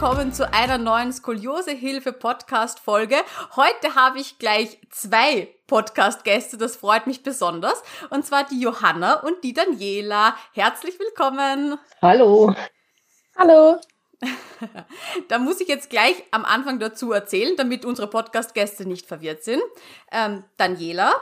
Willkommen zu einer neuen Skoliosehilfe-Podcast-Folge. Heute habe ich gleich zwei Podcast-Gäste, das freut mich besonders. Und zwar die Johanna und die Daniela. Herzlich willkommen. Hallo. Hallo. da muss ich jetzt gleich am Anfang dazu erzählen, damit unsere Podcast-Gäste nicht verwirrt sind. Ähm, Daniela,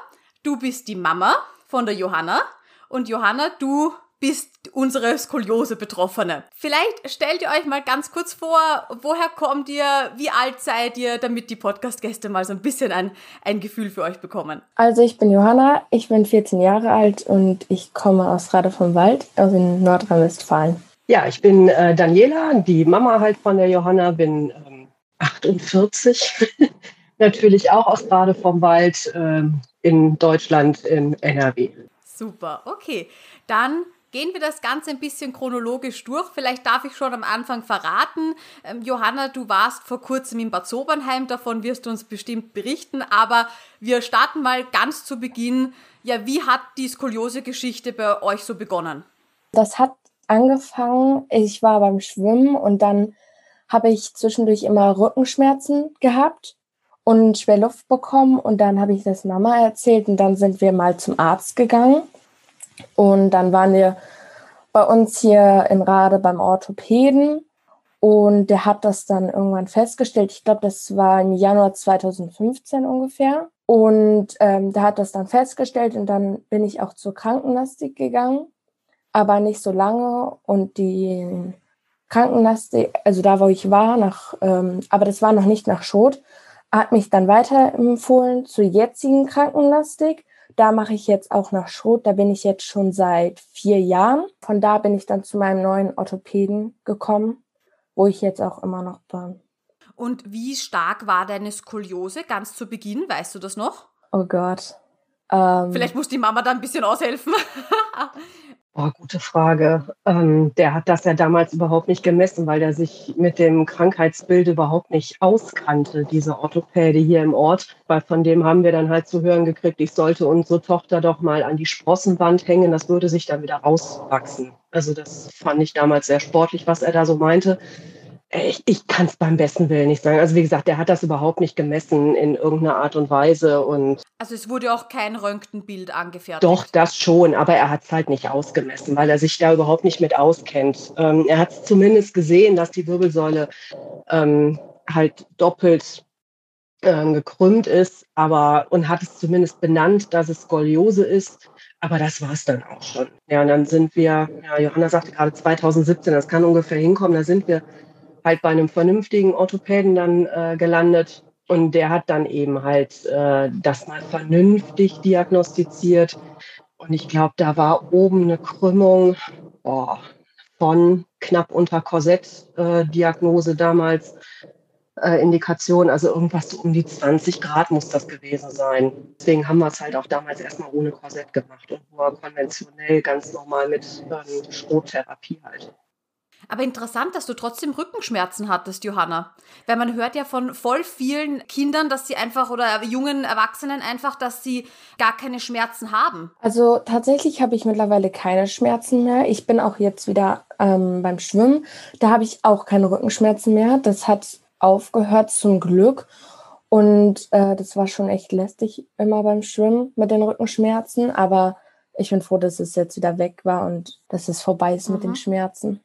du bist die Mama von der Johanna. Und Johanna, du bist unsere Skoliose-Betroffene. Vielleicht stellt ihr euch mal ganz kurz vor, woher kommt ihr, wie alt seid ihr, damit die Podcast-Gäste mal so ein bisschen ein, ein Gefühl für euch bekommen. Also ich bin Johanna, ich bin 14 Jahre alt und ich komme aus Rade vom Wald, also in Nordrhein-Westfalen. Ja, ich bin äh, Daniela, die Mama halt von der Johanna, bin ähm, 48, natürlich auch aus Rade vom Wald äh, in Deutschland, in NRW. Super, okay. Dann gehen wir das Ganze ein bisschen chronologisch durch. Vielleicht darf ich schon am Anfang verraten. Ähm, Johanna, du warst vor kurzem in Bad Sobernheim, davon wirst du uns bestimmt berichten, aber wir starten mal ganz zu Beginn. Ja, wie hat die Skoliose-Geschichte bei euch so begonnen? Das hat angefangen, ich war beim Schwimmen und dann habe ich zwischendurch immer Rückenschmerzen gehabt und schwer Luft bekommen und dann habe ich das Mama erzählt und dann sind wir mal zum Arzt gegangen und dann waren wir bei uns hier in Rade beim Orthopäden und der hat das dann irgendwann festgestellt. Ich glaube, das war im Januar 2015 ungefähr. Und ähm, der hat das dann festgestellt und dann bin ich auch zur Krankengymnastik gegangen, aber nicht so lange. Und die Krankengymnastik, also da, wo ich war, nach, ähm, aber das war noch nicht nach Schot, hat mich dann weiterempfohlen zur jetzigen Krankengymnastik. Da mache ich jetzt auch nach Schrot. Da bin ich jetzt schon seit vier Jahren. Von da bin ich dann zu meinem neuen Orthopäden gekommen, wo ich jetzt auch immer noch bin. Und wie stark war deine Skoliose ganz zu Beginn? Weißt du das noch? Oh Gott. Ähm, Vielleicht muss die Mama da ein bisschen aushelfen. Oh, gute Frage. Ähm, der hat das ja damals überhaupt nicht gemessen, weil er sich mit dem Krankheitsbild überhaupt nicht auskannte, diese Orthopäde hier im Ort. Weil von dem haben wir dann halt zu hören gekriegt, ich sollte unsere Tochter doch mal an die Sprossenwand hängen, das würde sich dann wieder rauswachsen. Also das fand ich damals sehr sportlich, was er da so meinte. Ich, ich kann es beim besten Willen nicht sagen. Also wie gesagt, der hat das überhaupt nicht gemessen in irgendeiner Art und Weise. Und also es wurde auch kein Röntgenbild angefertigt. Doch, das schon, aber er hat es halt nicht ausgemessen, weil er sich da überhaupt nicht mit auskennt. Ähm, er hat zumindest gesehen, dass die Wirbelsäule ähm, halt doppelt ähm, gekrümmt ist, aber und hat es zumindest benannt, dass es Skoliose ist. Aber das war es dann auch schon. Ja, und dann sind wir, ja, Johanna sagte gerade 2017, das kann ungefähr hinkommen, da sind wir halt bei einem vernünftigen Orthopäden dann äh, gelandet. Und der hat dann eben halt äh, das mal vernünftig diagnostiziert. Und ich glaube, da war oben eine Krümmung oh, von knapp unter Korsett-Diagnose äh, damals. Äh, Indikation, also irgendwas so um die 20 Grad muss das gewesen sein. Deswegen haben wir es halt auch damals erstmal ohne Korsett gemacht und nur konventionell ganz normal mit ähm, Schrottherapie halt. Aber interessant, dass du trotzdem Rückenschmerzen hattest, Johanna. Weil man hört ja von voll vielen Kindern, dass sie einfach oder jungen Erwachsenen einfach, dass sie gar keine Schmerzen haben. Also tatsächlich habe ich mittlerweile keine Schmerzen mehr. Ich bin auch jetzt wieder ähm, beim Schwimmen. Da habe ich auch keine Rückenschmerzen mehr. Das hat aufgehört zum Glück. Und äh, das war schon echt lästig immer beim Schwimmen mit den Rückenschmerzen. Aber ich bin froh, dass es jetzt wieder weg war und dass es vorbei ist mhm. mit den mhm. Schmerzen.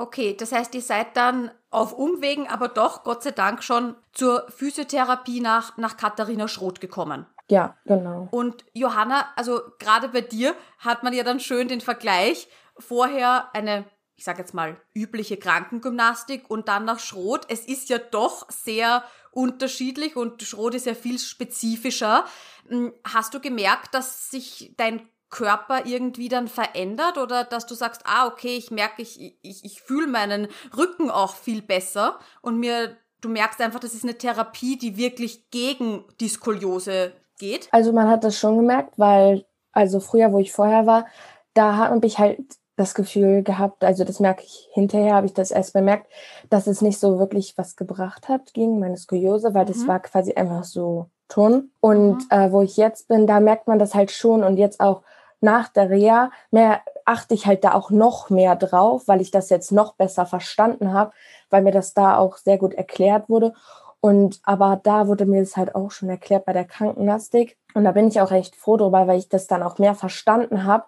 Okay, das heißt, ihr seid dann auf Umwegen, aber doch Gott sei Dank schon zur Physiotherapie nach, nach Katharina Schroth gekommen. Ja, genau. Und Johanna, also gerade bei dir hat man ja dann schön den Vergleich, vorher eine, ich sage jetzt mal, übliche Krankengymnastik und dann nach Schroth. Es ist ja doch sehr unterschiedlich und Schroth ist ja viel spezifischer. Hm, hast du gemerkt, dass sich dein Körper irgendwie dann verändert oder dass du sagst, ah, okay, ich merke, ich, ich, ich fühle meinen Rücken auch viel besser und mir, du merkst einfach, das ist eine Therapie, die wirklich gegen die Skoliose geht? Also man hat das schon gemerkt, weil, also früher, wo ich vorher war, da hat mich halt das Gefühl gehabt, also das merke ich hinterher, habe ich das erst bemerkt, dass es nicht so wirklich was gebracht hat gegen meine Skoliose, weil mhm. das war quasi einfach so Ton. Und mhm. äh, wo ich jetzt bin, da merkt man das halt schon und jetzt auch nach der Reha mehr achte ich halt da auch noch mehr drauf, weil ich das jetzt noch besser verstanden habe, weil mir das da auch sehr gut erklärt wurde. Und aber da wurde mir das halt auch schon erklärt bei der Krankengymnastik. Und da bin ich auch recht froh drüber, weil ich das dann auch mehr verstanden habe,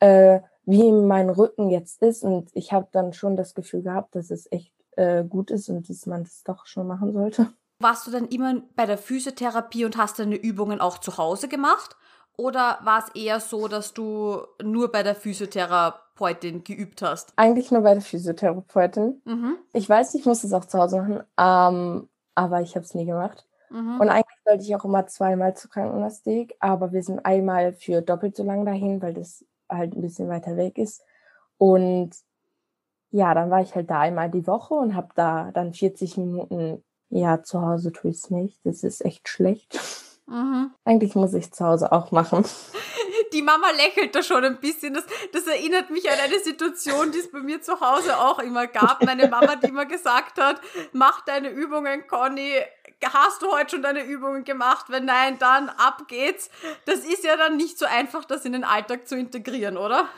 äh, wie mein Rücken jetzt ist. Und ich habe dann schon das Gefühl gehabt, dass es echt äh, gut ist und dass man das doch schon machen sollte. Warst du dann immer bei der Physiotherapie und hast deine Übungen auch zu Hause gemacht? Oder war es eher so, dass du nur bei der Physiotherapeutin geübt hast? Eigentlich nur bei der Physiotherapeutin. Mhm. Ich weiß, ich muss es auch zu Hause machen, ähm, aber ich habe es nie gemacht. Mhm. Und eigentlich wollte ich auch immer zweimal zur Krankengymnastik, aber wir sind einmal für doppelt so lang dahin, weil das halt ein bisschen weiter weg ist. Und ja, dann war ich halt da einmal die Woche und habe da dann 40 Minuten, ja, zu Hause tue ich es nicht. Das ist echt schlecht. Mhm. Eigentlich muss ich zu Hause auch machen. Die Mama lächelt da schon ein bisschen. Das, das erinnert mich an eine Situation, die es bei mir zu Hause auch immer gab. Meine Mama, die immer gesagt hat, mach deine Übungen, Conny. Hast du heute schon deine Übungen gemacht? Wenn nein, dann ab geht's. Das ist ja dann nicht so einfach, das in den Alltag zu integrieren, oder?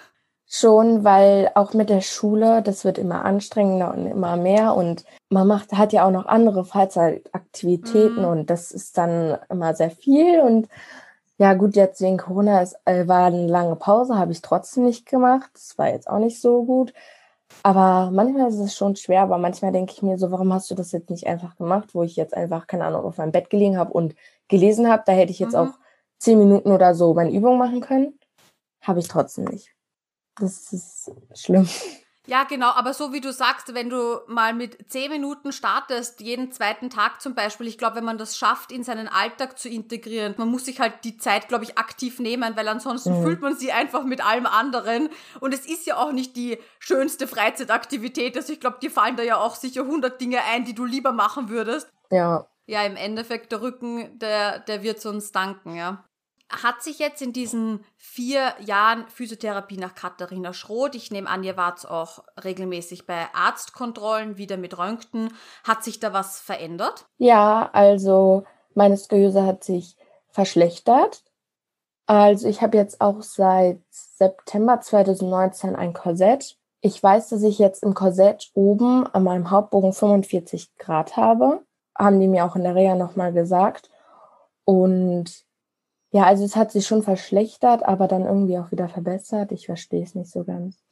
Schon, weil auch mit der Schule, das wird immer anstrengender und immer mehr und man macht, hat ja auch noch andere Freizeitaktivitäten mhm. und das ist dann immer sehr viel und ja gut, jetzt wegen Corona ist, äh, war eine lange Pause, habe ich trotzdem nicht gemacht. Das war jetzt auch nicht so gut. Aber manchmal ist es schon schwer, aber manchmal denke ich mir so, warum hast du das jetzt nicht einfach gemacht, wo ich jetzt einfach, keine Ahnung, auf meinem Bett gelegen habe und gelesen habe. Da hätte ich jetzt mhm. auch zehn Minuten oder so meine Übung machen können. Habe ich trotzdem nicht. Das ist schlimm. Ja, genau, aber so wie du sagst, wenn du mal mit zehn Minuten startest, jeden zweiten Tag zum Beispiel, ich glaube, wenn man das schafft, in seinen Alltag zu integrieren, man muss sich halt die Zeit, glaube ich, aktiv nehmen, weil ansonsten mhm. fühlt man sie einfach mit allem anderen. Und es ist ja auch nicht die schönste Freizeitaktivität. Also ich glaube, dir fallen da ja auch sicher 100 Dinge ein, die du lieber machen würdest. Ja. Ja, im Endeffekt der Rücken, der, der wird uns danken, ja hat sich jetzt in diesen vier Jahren Physiotherapie nach Katharina Schroth, ich nehme an, ihr wart auch regelmäßig bei Arztkontrollen, wieder mit Röntgen, hat sich da was verändert? Ja, also meine Skoliose hat sich verschlechtert. Also ich habe jetzt auch seit September 2019 ein Korsett. Ich weiß, dass ich jetzt im Korsett oben an meinem Hauptbogen 45 Grad habe. Haben die mir auch in der Reha nochmal gesagt. Und ja, also es hat sich schon verschlechtert, aber dann irgendwie auch wieder verbessert. Ich verstehe es nicht so ganz.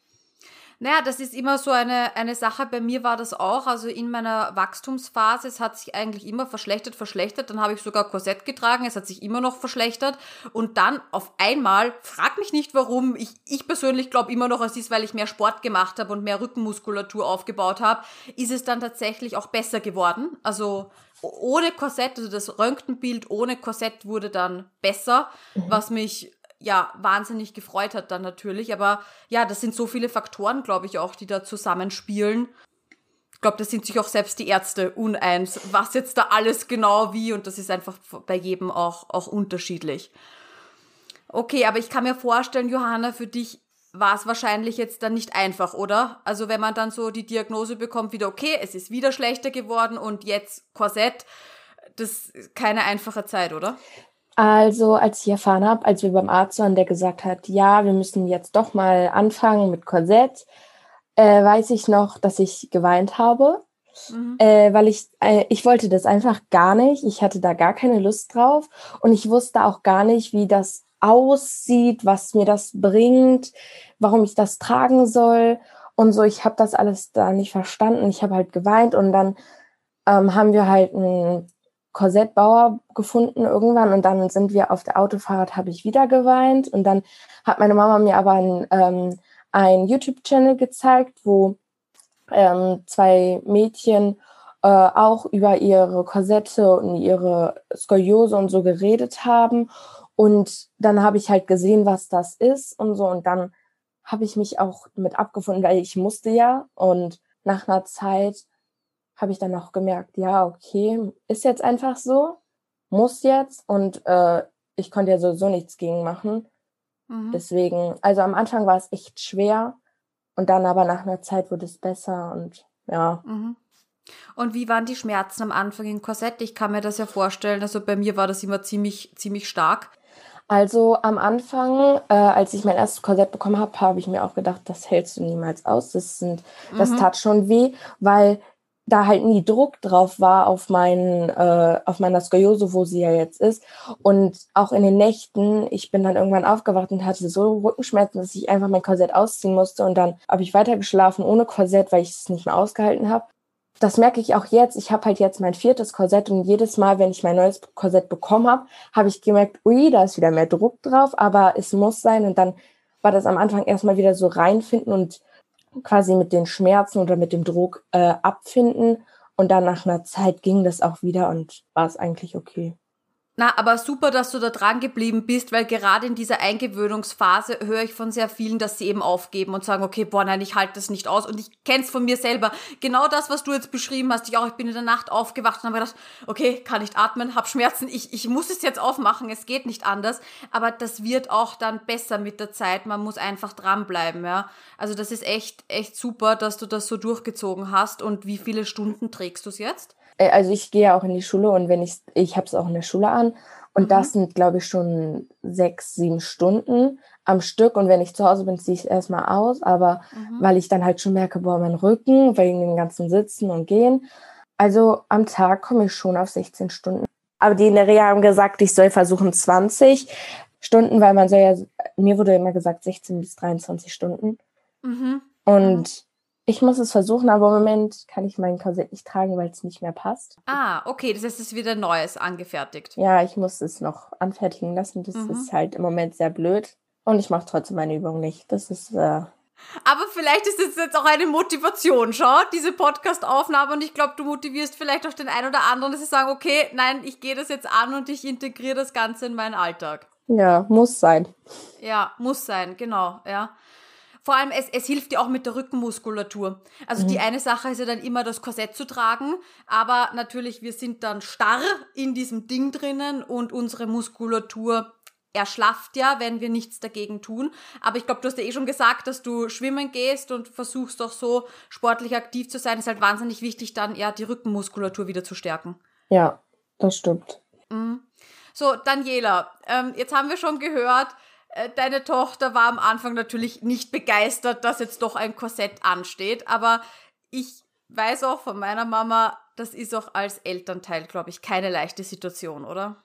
Naja, das ist immer so eine, eine Sache. Bei mir war das auch. Also in meiner Wachstumsphase, es hat sich eigentlich immer verschlechtert, verschlechtert. Dann habe ich sogar Korsett getragen. Es hat sich immer noch verschlechtert. Und dann auf einmal, frag mich nicht warum. Ich, ich persönlich glaube immer noch, es ist, weil ich mehr Sport gemacht habe und mehr Rückenmuskulatur aufgebaut habe, ist es dann tatsächlich auch besser geworden. Also ohne Korsett, also das Röntgenbild ohne Korsett wurde dann besser, mhm. was mich ja wahnsinnig gefreut hat dann natürlich. Aber ja, das sind so viele Faktoren, glaube ich, auch, die da zusammenspielen. Ich glaube, da sind sich auch selbst die Ärzte uneins, was jetzt da alles genau wie und das ist einfach bei jedem auch, auch unterschiedlich. Okay, aber ich kann mir vorstellen, Johanna, für dich war es wahrscheinlich jetzt dann nicht einfach, oder? Also wenn man dann so die Diagnose bekommt, wieder okay, es ist wieder schlechter geworden und jetzt Korsett, das ist keine einfache Zeit, oder? Also als ich erfahren habe, als wir beim Arzt waren, der gesagt hat, ja, wir müssen jetzt doch mal anfangen mit Korsett, äh, weiß ich noch, dass ich geweint habe, mhm. äh, weil ich, äh, ich wollte das einfach gar nicht. Ich hatte da gar keine Lust drauf und ich wusste auch gar nicht, wie das aussieht, was mir das bringt, warum ich das tragen soll und so. Ich habe das alles da nicht verstanden. Ich habe halt geweint und dann ähm, haben wir halt einen Korsettbauer gefunden irgendwann und dann sind wir auf der Autofahrt, habe ich wieder geweint und dann hat meine Mama mir aber ein, ähm, ein YouTube-Channel gezeigt, wo ähm, zwei Mädchen äh, auch über ihre Korsette und ihre Skoliose und so geredet haben und dann habe ich halt gesehen, was das ist und so. Und dann habe ich mich auch mit abgefunden, weil ich musste ja. Und nach einer Zeit habe ich dann auch gemerkt, ja, okay, ist jetzt einfach so, muss jetzt. Und äh, ich konnte ja sowieso nichts gegen machen. Mhm. Deswegen, also am Anfang war es echt schwer, Und dann aber nach einer Zeit wurde es besser und ja. Mhm. Und wie waren die Schmerzen am Anfang im Korsett? Ich kann mir das ja vorstellen. Also bei mir war das immer ziemlich, ziemlich stark. Also am Anfang, äh, als ich mein erstes Korsett bekommen habe, habe ich mir auch gedacht, das hältst du niemals aus. Das sind, mhm. das tat schon weh, weil da halt nie Druck drauf war auf meinen, äh, auf meiner Skoliose, wo sie ja jetzt ist. Und auch in den Nächten, ich bin dann irgendwann aufgewacht und hatte so Rückenschmerzen, dass ich einfach mein Korsett ausziehen musste. Und dann habe ich weiter geschlafen ohne Korsett, weil ich es nicht mehr ausgehalten habe. Das merke ich auch jetzt. Ich habe halt jetzt mein viertes Korsett und jedes Mal, wenn ich mein neues Korsett bekommen habe, habe ich gemerkt, ui, da ist wieder mehr Druck drauf, aber es muss sein. Und dann war das am Anfang erstmal wieder so reinfinden und quasi mit den Schmerzen oder mit dem Druck äh, abfinden. Und dann nach einer Zeit ging das auch wieder und war es eigentlich okay. Na, aber super, dass du da dran geblieben bist, weil gerade in dieser Eingewöhnungsphase höre ich von sehr vielen, dass sie eben aufgeben und sagen, okay, boah, nein, ich halte das nicht aus. Und ich kenne es von mir selber. Genau das, was du jetzt beschrieben hast. Ich auch, ich bin in der Nacht aufgewacht und habe gedacht, okay, kann nicht atmen, habe Schmerzen, ich, ich muss es jetzt aufmachen, es geht nicht anders. Aber das wird auch dann besser mit der Zeit. Man muss einfach dranbleiben, ja. Also das ist echt, echt super, dass du das so durchgezogen hast. Und wie viele Stunden trägst du es jetzt? Äh, also ich gehe ja auch in die Schule und wenn ich, ich habe es auch in der Schule an und mhm. das sind, glaube ich, schon sechs, sieben Stunden am Stück und wenn ich zu Hause bin, ziehe ich es erstmal aus, aber mhm. weil ich dann halt schon merke, boah, mein Rücken, wegen dem ganzen Sitzen und Gehen. Also am Tag komme ich schon auf 16 Stunden. Aber die in der Reha haben gesagt, ich soll versuchen 20 Stunden, weil man soll ja, mir wurde immer gesagt 16 bis 23 Stunden. Mhm. Und ich muss es versuchen, aber im Moment kann ich mein Korsett nicht tragen, weil es nicht mehr passt. Ah, okay, das heißt, es ist wieder Neues angefertigt. Ja, ich muss es noch anfertigen lassen. Das mhm. ist halt im Moment sehr blöd. Und ich mache trotzdem meine Übung nicht. Das ist. Äh aber vielleicht ist es jetzt auch eine Motivation, schau, diese Podcast-Aufnahme. Und ich glaube, du motivierst vielleicht auch den einen oder anderen, dass sie sagen, okay, nein, ich gehe das jetzt an und ich integriere das Ganze in meinen Alltag. Ja, muss sein. Ja, muss sein, genau, ja. Vor allem, es, es hilft dir auch mit der Rückenmuskulatur. Also mhm. die eine Sache ist ja dann immer das Korsett zu tragen, aber natürlich, wir sind dann starr in diesem Ding drinnen und unsere Muskulatur erschlafft ja, wenn wir nichts dagegen tun. Aber ich glaube, du hast ja eh schon gesagt, dass du schwimmen gehst und versuchst auch so sportlich aktiv zu sein. Ist halt wahnsinnig wichtig, dann ja die Rückenmuskulatur wieder zu stärken. Ja, das stimmt. Mhm. So, Daniela, ähm, jetzt haben wir schon gehört, deine Tochter war am Anfang natürlich nicht begeistert, dass jetzt doch ein Korsett ansteht, aber ich weiß auch von meiner Mama, das ist auch als Elternteil, glaube ich, keine leichte Situation, oder?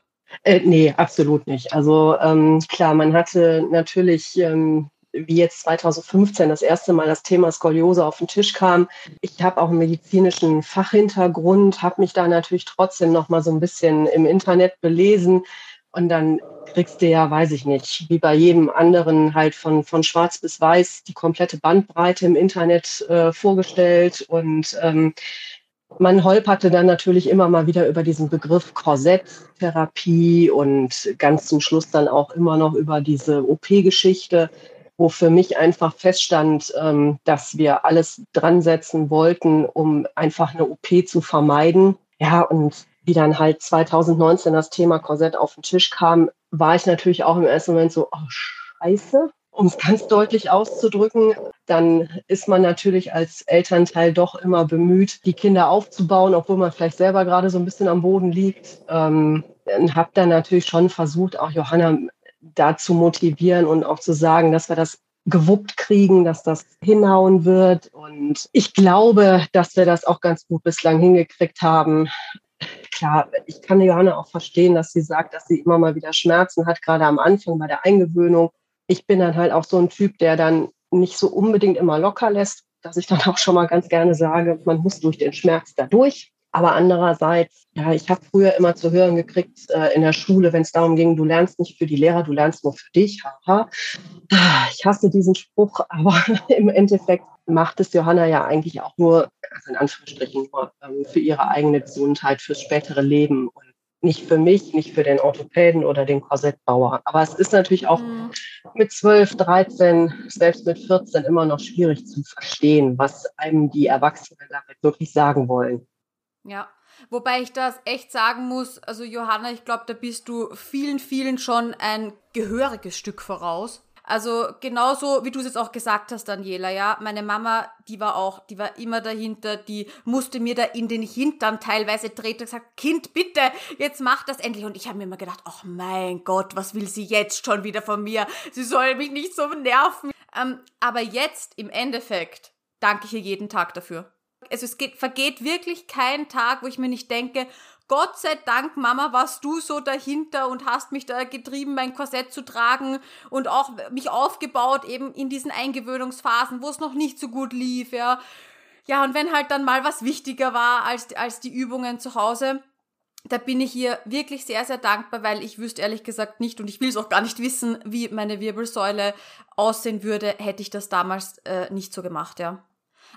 Äh, nee, absolut nicht. Also ähm, klar, man hatte natürlich, ähm, wie jetzt 2015 das erste Mal das Thema Skoliose auf den Tisch kam. Ich habe auch einen medizinischen Fachhintergrund, habe mich da natürlich trotzdem noch mal so ein bisschen im Internet belesen und dann kriegst du ja, weiß ich nicht, wie bei jedem anderen halt von, von schwarz bis weiß die komplette Bandbreite im Internet äh, vorgestellt. Und ähm, man holperte dann natürlich immer mal wieder über diesen Begriff Korsetttherapie und ganz zum Schluss dann auch immer noch über diese OP-Geschichte, wo für mich einfach feststand, ähm, dass wir alles dran setzen wollten, um einfach eine OP zu vermeiden. Ja, und wie dann halt 2019 das Thema Korsett auf den Tisch kam, war ich natürlich auch im ersten Moment so, oh scheiße, um es ganz deutlich auszudrücken, dann ist man natürlich als Elternteil doch immer bemüht, die Kinder aufzubauen, obwohl man vielleicht selber gerade so ein bisschen am Boden liegt. Ähm, und habe dann natürlich schon versucht, auch Johanna da zu motivieren und auch zu sagen, dass wir das gewuppt kriegen, dass das hinhauen wird. Und ich glaube, dass wir das auch ganz gut bislang hingekriegt haben klar, ich kann Johanna auch verstehen, dass sie sagt, dass sie immer mal wieder Schmerzen hat, gerade am Anfang bei der Eingewöhnung. Ich bin dann halt auch so ein Typ, der dann nicht so unbedingt immer locker lässt, dass ich dann auch schon mal ganz gerne sage, man muss durch den Schmerz da durch. Aber andererseits, ja, ich habe früher immer zu hören gekriegt äh, in der Schule, wenn es darum ging, du lernst nicht für die Lehrer, du lernst nur für dich. Haha. Ich hasse diesen Spruch, aber im Endeffekt macht es Johanna ja eigentlich auch nur, also in Anführungsstrichen, nur ähm, für ihre eigene Gesundheit, fürs spätere Leben und nicht für mich, nicht für den Orthopäden oder den Korsettbauer. Aber es ist natürlich auch mhm. mit 12, 13, selbst mit 14 immer noch schwierig zu verstehen, was einem die Erwachsenen damit wirklich sagen wollen. Ja, wobei ich das echt sagen muss, also Johanna, ich glaube, da bist du vielen, vielen schon ein gehöriges Stück voraus. Also genauso, wie du es jetzt auch gesagt hast, Daniela, ja. Meine Mama, die war auch, die war immer dahinter, die musste mir da in den Hintern teilweise treten und gesagt, Kind, bitte, jetzt mach das endlich. Und ich habe mir immer gedacht, ach mein Gott, was will sie jetzt schon wieder von mir? Sie soll mich nicht so nerven. Ähm, aber jetzt im Endeffekt danke ich ihr jeden Tag dafür. Also es geht, vergeht wirklich kein Tag, wo ich mir nicht denke, Gott sei Dank, Mama, warst du so dahinter und hast mich da getrieben, mein Korsett zu tragen und auch mich aufgebaut eben in diesen Eingewöhnungsphasen, wo es noch nicht so gut lief, ja. Ja, und wenn halt dann mal was wichtiger war als, als die Übungen zu Hause, da bin ich ihr wirklich sehr, sehr dankbar, weil ich wüsste ehrlich gesagt nicht und ich will es auch gar nicht wissen, wie meine Wirbelsäule aussehen würde, hätte ich das damals äh, nicht so gemacht, ja.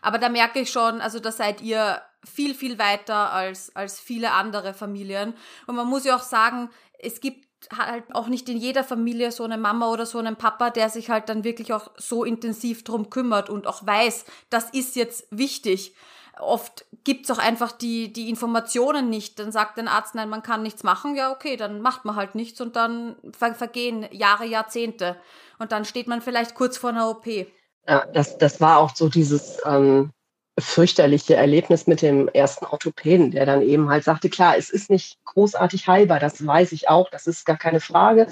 Aber da merke ich schon, also da seid ihr viel, viel weiter als, als viele andere Familien. Und man muss ja auch sagen, es gibt halt auch nicht in jeder Familie so eine Mama oder so einen Papa, der sich halt dann wirklich auch so intensiv drum kümmert und auch weiß, das ist jetzt wichtig. Oft gibt's auch einfach die, die Informationen nicht. Dann sagt ein Arzt, nein, man kann nichts machen. Ja, okay, dann macht man halt nichts und dann vergehen Jahre, Jahrzehnte. Und dann steht man vielleicht kurz vor einer OP. Ja, das, das war auch so dieses ähm, fürchterliche Erlebnis mit dem ersten Orthopäden, der dann eben halt sagte, klar, es ist nicht großartig heilbar, das weiß ich auch, das ist gar keine Frage.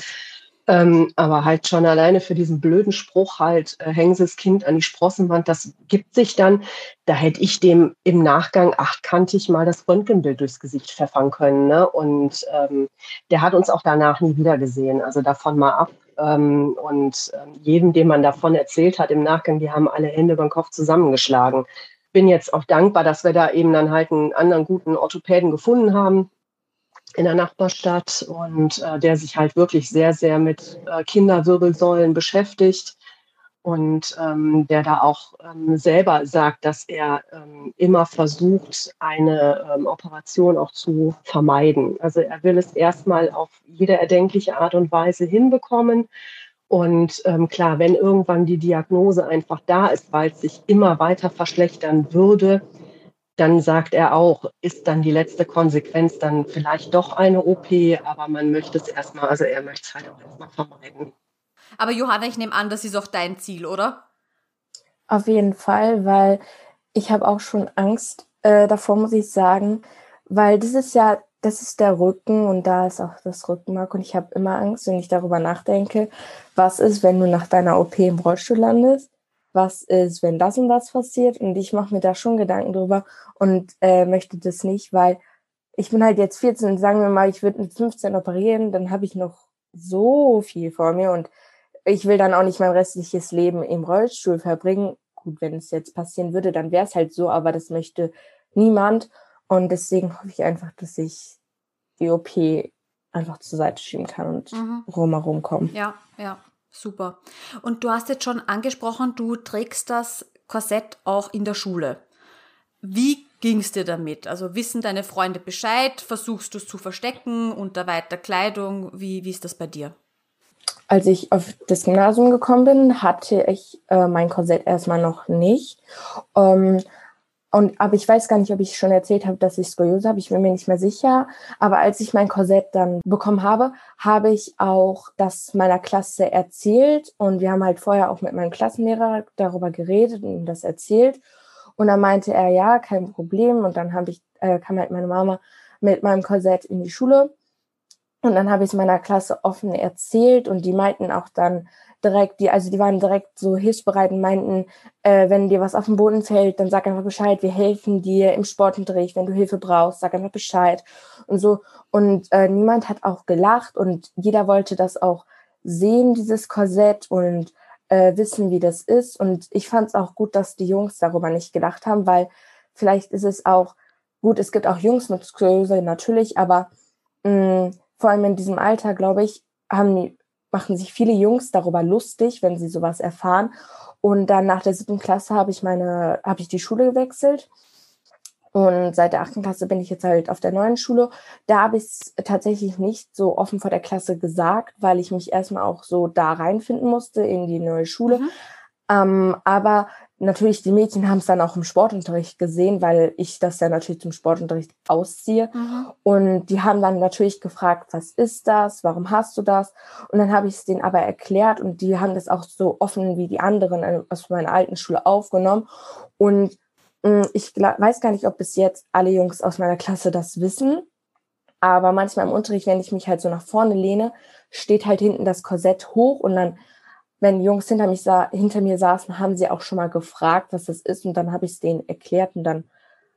Ähm, aber halt schon alleine für diesen blöden Spruch halt, äh, hängen Sie das Kind an die Sprossenwand, das gibt sich dann. Da hätte ich dem im Nachgang achtkantig mal das Röntgenbild durchs Gesicht pfeffern können. Ne? Und ähm, der hat uns auch danach nie wieder gesehen. Also davon mal ab. Ähm, und ähm, jedem, dem man davon erzählt hat im Nachgang, die haben alle Hände über den Kopf zusammengeschlagen. Bin jetzt auch dankbar, dass wir da eben dann halt einen anderen guten Orthopäden gefunden haben in der Nachbarstadt und äh, der sich halt wirklich sehr, sehr mit äh, Kinderwirbelsäulen beschäftigt und ähm, der da auch ähm, selber sagt, dass er ähm, immer versucht, eine ähm, Operation auch zu vermeiden. Also er will es erstmal auf jede erdenkliche Art und Weise hinbekommen. Und ähm, klar, wenn irgendwann die Diagnose einfach da ist, weil es sich immer weiter verschlechtern würde, dann sagt er auch, ist dann die letzte Konsequenz dann vielleicht doch eine OP, aber man möchte es erstmal, also er möchte es halt auch erstmal vermeiden. Aber Johanna, ich nehme an, das ist auch dein Ziel, oder? Auf jeden Fall, weil ich habe auch schon Angst äh, davor, muss ich sagen, weil das ist ja, das ist der Rücken und da ist auch das Rückenmark und ich habe immer Angst, wenn ich darüber nachdenke, was ist, wenn du nach deiner OP im Rollstuhl landest? Was ist, wenn das und das passiert? Und ich mache mir da schon Gedanken drüber und äh, möchte das nicht, weil ich bin halt jetzt 14 und sagen wir mal, ich würde mit 15 operieren, dann habe ich noch so viel vor mir und ich will dann auch nicht mein restliches Leben im Rollstuhl verbringen. Gut, wenn es jetzt passieren würde, dann wäre es halt so, aber das möchte niemand. Und deswegen hoffe ich einfach, dass ich die OP einfach zur Seite schieben kann und mhm. rumherum komme. Ja, ja, super. Und du hast jetzt schon angesprochen, du trägst das Korsett auch in der Schule. Wie ging es dir damit? Also wissen deine Freunde Bescheid? Versuchst du es zu verstecken unter weiter Kleidung? Wie, wie ist das bei dir? als ich auf das Gymnasium gekommen bin, hatte ich äh, mein Korsett erstmal noch nicht. Ähm, und, aber ich weiß gar nicht, ob ich schon erzählt habe, dass ich Skoliose habe. Ich bin mir nicht mehr sicher. Aber als ich mein Korsett dann bekommen habe, habe ich auch das meiner Klasse erzählt. Und wir haben halt vorher auch mit meinem Klassenlehrer darüber geredet und das erzählt. Und dann meinte er, ja, kein Problem. Und dann habe ich, äh, kam halt meine Mama mit meinem Korsett in die Schule. Und dann habe ich es meiner Klasse offen erzählt und die meinten auch dann direkt, die, also die waren direkt so hilfsbereit und meinten, äh, wenn dir was auf den Boden fällt, dann sag einfach Bescheid, wir helfen dir im Sportunterricht, wenn du Hilfe brauchst, sag einfach Bescheid und so. Und äh, niemand hat auch gelacht und jeder wollte das auch sehen, dieses Korsett und äh, wissen, wie das ist. Und ich fand es auch gut, dass die Jungs darüber nicht gelacht haben, weil vielleicht ist es auch gut, es gibt auch Jungs mit Skoliose natürlich, aber mh, mm, vor allem in diesem Alter, glaube ich, haben, machen sich viele Jungs darüber lustig, wenn sie sowas erfahren. Und dann nach der siebten Klasse habe ich meine, habe ich die Schule gewechselt. Und seit der achten Klasse bin ich jetzt halt auf der neuen Schule. Da habe ich es tatsächlich nicht so offen vor der Klasse gesagt, weil ich mich erstmal auch so da reinfinden musste in die neue Schule. Mhm. Ähm, aber natürlich, die Mädchen haben es dann auch im Sportunterricht gesehen, weil ich das ja natürlich zum Sportunterricht ausziehe. Mhm. Und die haben dann natürlich gefragt, was ist das? Warum hast du das? Und dann habe ich es denen aber erklärt und die haben das auch so offen wie die anderen aus meiner alten Schule aufgenommen. Und mh, hm, ich weiß gar nicht, ob bis jetzt alle Jungs aus meiner Klasse das wissen. Aber manchmal im Unterricht, wenn ich mich halt so nach vorne lehne, steht halt hinten das Korsett hoch und dann wenn Jungs hinter, mich hinter mir saßen, haben sie auch schon mal gefragt, was das ist. Und dann habe ich es denen erklärt und dann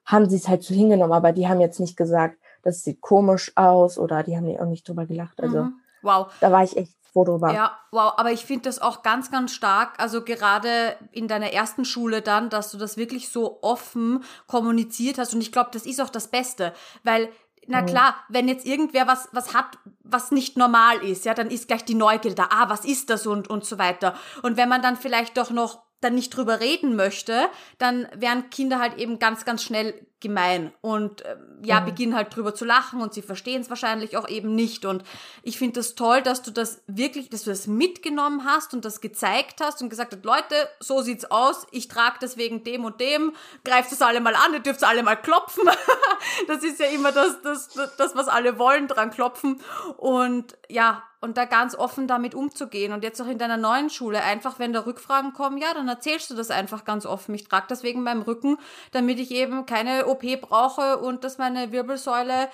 haben sie es halt so hingenommen. Aber die haben jetzt nicht gesagt, das sieht komisch aus oder die haben auch nicht drüber gelacht. Also mhm. wow. da war ich echt froh drüber. Ja, wow. Aber ich finde das auch ganz, ganz stark. Also gerade in deiner ersten Schule dann, dass du das wirklich so offen kommuniziert hast. Und ich glaube, das ist auch das Beste. Weil na mhm. klar, wenn jetzt irgendwer was, was hat, was nicht normal ist, ja, dann ist gleich die Neugierde da, ah, was ist das und, und so weiter. Und wenn man dann vielleicht doch noch dann nicht drüber reden möchte, dann werden Kinder halt eben ganz, ganz schnell gemein und äh, ja, mhm. beginnen halt drüber zu lachen und sie verstehen es wahrscheinlich auch eben nicht. Und ich finde das toll, dass du das wirklich, dass du das mitgenommen hast und das gezeigt hast und gesagt hast, Leute, so sieht's aus, ich trage das wegen dem und dem, greift es alle mal an, ihr dürft alle mal klopfen. das ist ja immer das, das, das, was alle wollen, dran klopfen. Und ja, und da ganz offen damit umzugehen. Und jetzt auch in deiner neuen Schule, einfach wenn da Rückfragen kommen, ja, dann erzählst du das einfach ganz offen. Ich trage das wegen meinem Rücken, damit ich eben keine OP brauche und dass meine Wirbelsäule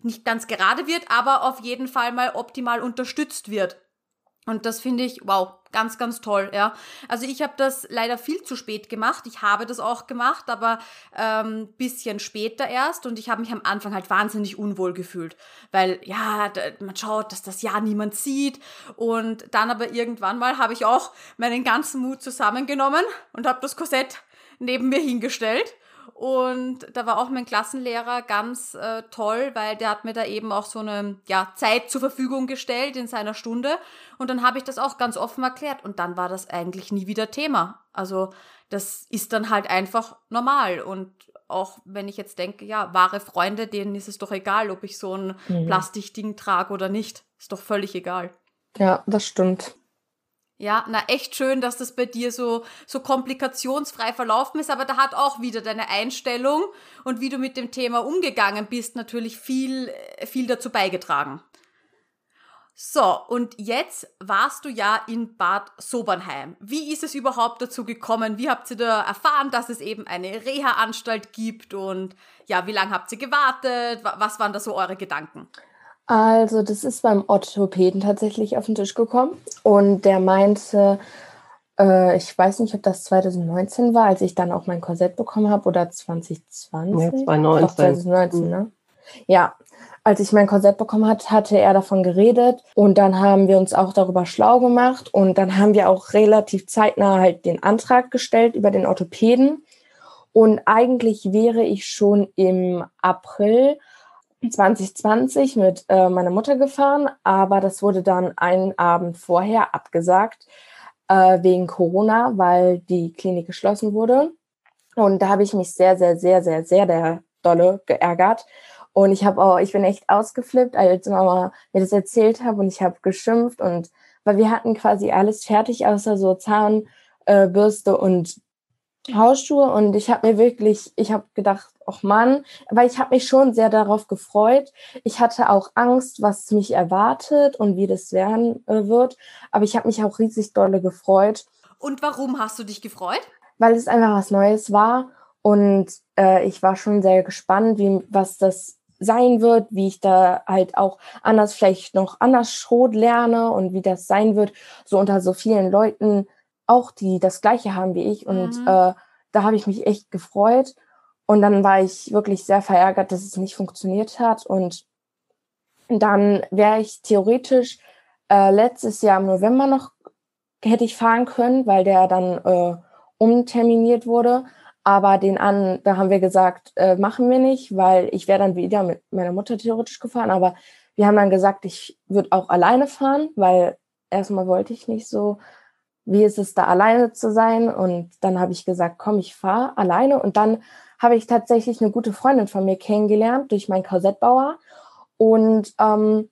nicht ganz gerade wird, aber auf jeden Fall mal optimal unterstützt wird. Und das finde ich, wow, ganz, ganz toll, ja. Also ich habe das leider viel zu spät gemacht. Ich habe das auch gemacht, aber ähm, bisschen später erst. Und ich habe mich am Anfang halt wahnsinnig unwohl gefühlt, weil ja, man schaut, dass das ja niemand sieht. Und dann aber irgendwann mal habe ich auch meinen ganzen Mut zusammengenommen und habe das Korsett neben mir hingestellt und da war auch mein Klassenlehrer ganz äh, toll, weil der hat mir da eben auch so eine ja, Zeit zur Verfügung gestellt in seiner Stunde. Und dann habe ich das auch ganz offen erklärt. Und dann war das eigentlich nie wieder Thema. Also das ist dann halt einfach normal. Und auch wenn ich jetzt denke, ja, wahre Freunde, denen ist es doch egal, ob ich so ein mhm. Plastikding trage oder nicht. Ist doch völlig egal. Ja, das stimmt. Ja, na echt schön, dass das bei dir so, so komplikationsfrei verlaufen ist, aber da hat auch wieder deine Einstellung und wie du mit dem Thema umgegangen bist natürlich viel, viel dazu beigetragen. So, und jetzt warst du ja in Bad Sobernheim. Wie ist es überhaupt dazu gekommen? Wie habt ihr da erfahren, dass es eben eine Reha-Anstalt gibt? Und ja, wie lange habt ihr gewartet? Was waren da so eure Gedanken? Also, das ist beim Orthopäden tatsächlich auf den Tisch gekommen. Und der meinte, äh, ich weiß nicht, ob das 2019 war, als ich dann auch mein Korsett bekommen habe, oder 2020. Ja, 2019. Doch, 2019, mhm. ne? Ja, als ich mein Korsett bekommen hat, hatte er davon geredet und dann haben wir uns auch darüber schlau gemacht und dann haben wir auch relativ zeitnah halt den Antrag gestellt über den Orthopäden und eigentlich wäre ich schon im April 2020 mit äh, meiner Mutter gefahren, aber das wurde dann einen Abend vorher abgesagt äh, wegen Corona, weil die Klinik geschlossen wurde. Und da habe ich mich sehr, sehr, sehr, sehr, sehr der dolle geärgert. Und ich habe auch, ich bin echt ausgeflippt, als Mama mir das erzählt habe und ich habe geschimpft und weil wir hatten quasi alles fertig, außer so Zahnbürste äh, und Hausschuhe und ich habe mir wirklich, ich habe gedacht, ach Mann, weil ich habe mich schon sehr darauf gefreut. Ich hatte auch Angst, was mich erwartet und wie das werden äh, wird, aber ich habe mich auch riesig dolle gefreut. Und warum hast du dich gefreut? Weil es einfach was Neues war und äh, ich war schon sehr gespannt, wie was das sein wird, wie ich da halt auch anders vielleicht noch anders Schrot lerne und wie das sein wird, so unter so vielen Leuten auch, die das Gleiche haben wie ich. Und mhm. äh, da habe ich mich echt gefreut. Und dann war ich wirklich sehr verärgert, dass es nicht funktioniert hat. Und dann wäre ich theoretisch äh, letztes Jahr im November noch hätte ich fahren können, weil der dann äh, umterminiert wurde. Aber den an, da haben wir gesagt, äh, machen wir nicht, weil ich wäre dann wieder mit meiner Mutter theoretisch gefahren. Aber wir haben dann gesagt, ich würde auch alleine fahren, weil erstmal wollte ich nicht so wie ist es da alleine zu sein? Und dann habe ich gesagt, komm, ich fahre alleine. Und dann habe ich tatsächlich eine gute Freundin von mir kennengelernt durch meinen Korsettbauer. Und ähm,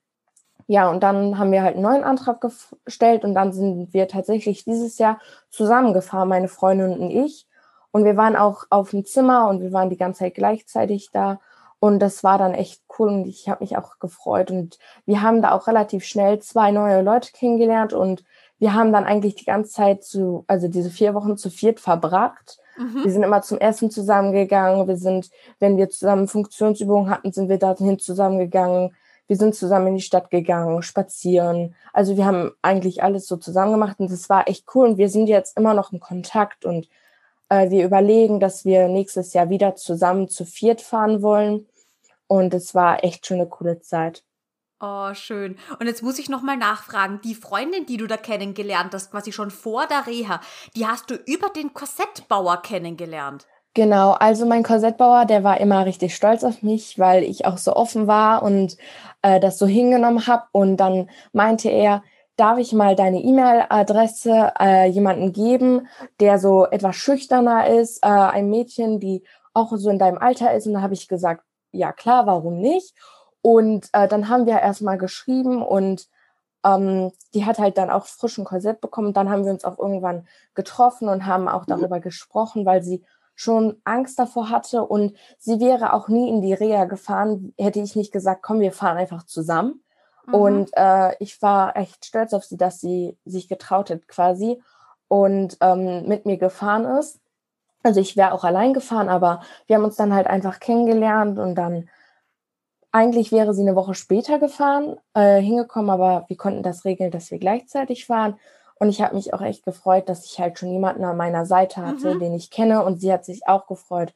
Ja, und dann haben wir halt einen neuen Antrag gestellt und dann sind wir tatsächlich dieses Jahr zusammengefahren, meine Freundin und ich. Und wir waren auch auf dem Zimmer und wir waren die ganze Zeit gleichzeitig da. Und das war dann echt cool und ich habe mich auch gefreut. Und wir haben da auch relativ schnell zwei neue Leute kennengelernt und wir haben dann eigentlich die ganze Zeit zu, also diese vier Wochen zu viert verbracht. Mhm. Wir sind immer zum Essen zusammengegangen. Wir sind, wenn wir zusammen Funktionsübungen hatten, sind wir dahin zusammengegangen. Wir sind zusammen in die Stadt gegangen, spazieren. Also wir haben eigentlich alles so zusammen gemacht und das war echt cool. Und wir sind jetzt immer noch im Kontakt und äh, wir überlegen, dass wir nächstes Jahr wieder zusammen zu viert fahren wollen. Und es war echt schon eine coole Zeit. Oh, schön. Und jetzt muss ich nochmal nachfragen. Die Freundin, die du da kennengelernt hast, quasi schon vor der Reha, die hast du über den Korsettbauer kennengelernt. Genau, also mein Korsettbauer, der war immer richtig stolz auf mich, weil ich auch so offen war und äh, das so hingenommen habe. Und dann meinte er, darf ich mal deine E-Mail-Adresse äh, jemanden geben, der so etwas schüchterner ist, äh, ein Mädchen, die auch so in deinem Alter ist. Und da habe ich gesagt, ja klar, warum nicht? Und äh, dann haben wir erstmal geschrieben und ähm, die hat halt dann auch frischen Korsett bekommen. Dann haben wir uns auch irgendwann getroffen und haben auch mhm. darüber gesprochen, weil sie schon Angst davor hatte und sie wäre auch nie in die Reha gefahren, hätte ich nicht gesagt, komm, wir fahren einfach zusammen. Mhm. Und äh, ich war echt stolz auf sie, dass sie sich getraut hat quasi und ähm, mit mir gefahren ist. Also ich wäre auch allein gefahren, aber wir haben uns dann halt einfach kennengelernt und dann eigentlich wäre sie eine Woche später gefahren, äh, hingekommen, aber wir konnten das regeln, dass wir gleichzeitig fahren. Und ich habe mich auch echt gefreut, dass ich halt schon jemanden an meiner Seite hatte, mhm. den ich kenne. Und sie hat sich auch gefreut.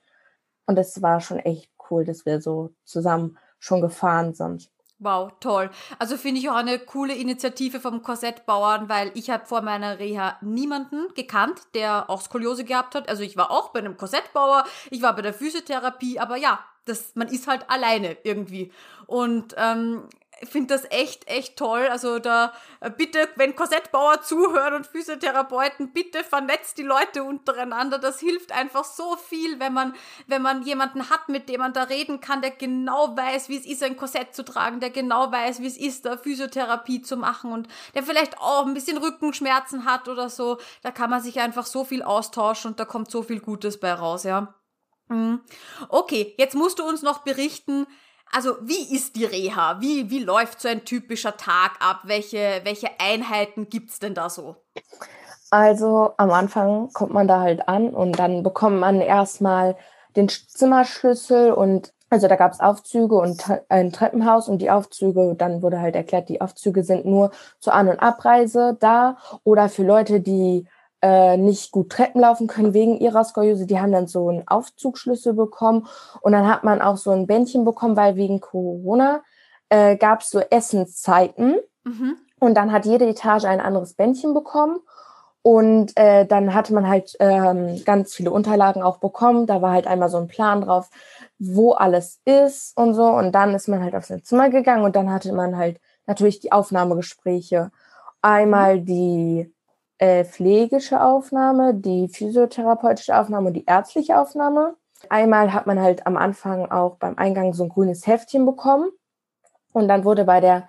Und es war schon echt cool, dass wir so zusammen schon gefahren sind. Wow, toll. Also finde ich auch eine coole Initiative vom Korsettbauern, weil ich habe vor meiner Reha niemanden gekannt, der auch Skoliose gehabt hat. Also ich war auch bei einem Korsettbauer, ich war bei der Physiotherapie, aber ja, das, man ist halt alleine irgendwie. Und ähm, finde das echt, echt toll. Also da äh, bitte, wenn Korsettbauer zuhören und Physiotherapeuten, bitte vernetzt die Leute untereinander. Das hilft einfach so viel, wenn man, wenn man jemanden hat, mit dem man da reden kann, der genau weiß, wie es ist, ein Korsett zu tragen, der genau weiß, wie es ist, da Physiotherapie zu machen und der vielleicht auch ein bisschen Rückenschmerzen hat oder so. Da kann man sich einfach so viel austauschen und da kommt so viel Gutes bei raus, ja. Mhm. Okay, jetzt musst du uns noch berichten, also wie ist die Reha? Wie, wie läuft so ein typischer Tag ab? Welche, welche Einheiten gibt's denn da so? Also am Anfang kommt man da halt an und dann bekommt man erstmal den Zimmerschlüssel und also da gab es Aufzüge und ein Treppenhaus und die Aufzüge, dann wurde halt erklärt, die Aufzüge sind nur zur An- und Abreise da oder für Leute, die äh, nicht gut Treppen laufen können wegen ihrer Skoliose. Die haben dann so einen Aufzugschlüssel bekommen und dann hat man auch so ein Bändchen bekommen, weil wegen Corona äh, gab es so Essenszeiten mhm. und dann hat jede Etage ein anderes Bändchen bekommen. Und äh, dann hatte man halt ähm, ganz viele Unterlagen auch bekommen. Da war halt einmal so ein Plan drauf, wo alles ist und so. Und dann ist man halt auf sein Zimmer gegangen und dann hatte man halt natürlich die Aufnahmegespräche. Einmal die äh, pflegische Aufnahme, die physiotherapeutische Aufnahme und die ärztliche Aufnahme. Einmal hat man halt am Anfang auch beim Eingang so ein grünes Heftchen bekommen und dann wurde bei der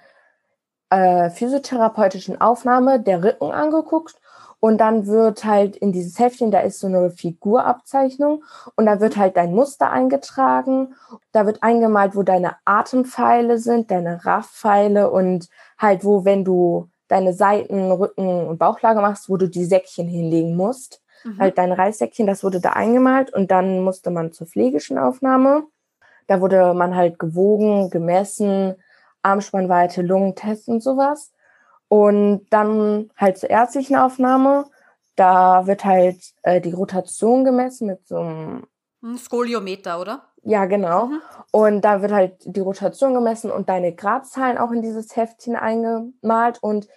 äh, physiotherapeutischen Aufnahme der Rücken angeguckt und dann wird halt in dieses Heftchen, da ist so eine Figurabzeichnung und da wird halt dein Muster eingetragen. Da wird eingemalt, wo deine Atempfeile sind, deine Raffpfeile und halt wo, wenn du deine Seiten, Rücken und Bauchlage machst, wo du die Säckchen hinlegen musst. Mhm. Halt dein Reissäckchen, das wurde da eingemalt und dann musste man zur pflegischen Aufnahme. Da wurde man halt gewogen, gemessen, Armspannweite, Lungentest und sowas. Und dann halt zur ärztlichen Aufnahme. Da wird halt äh, die Rotation gemessen mit so einem Skoliometer, oder? Ja, genau. Mhm. Und da wird halt die Rotation gemessen und deine Gradzahlen auch in dieses Heftchen eingemalt. Und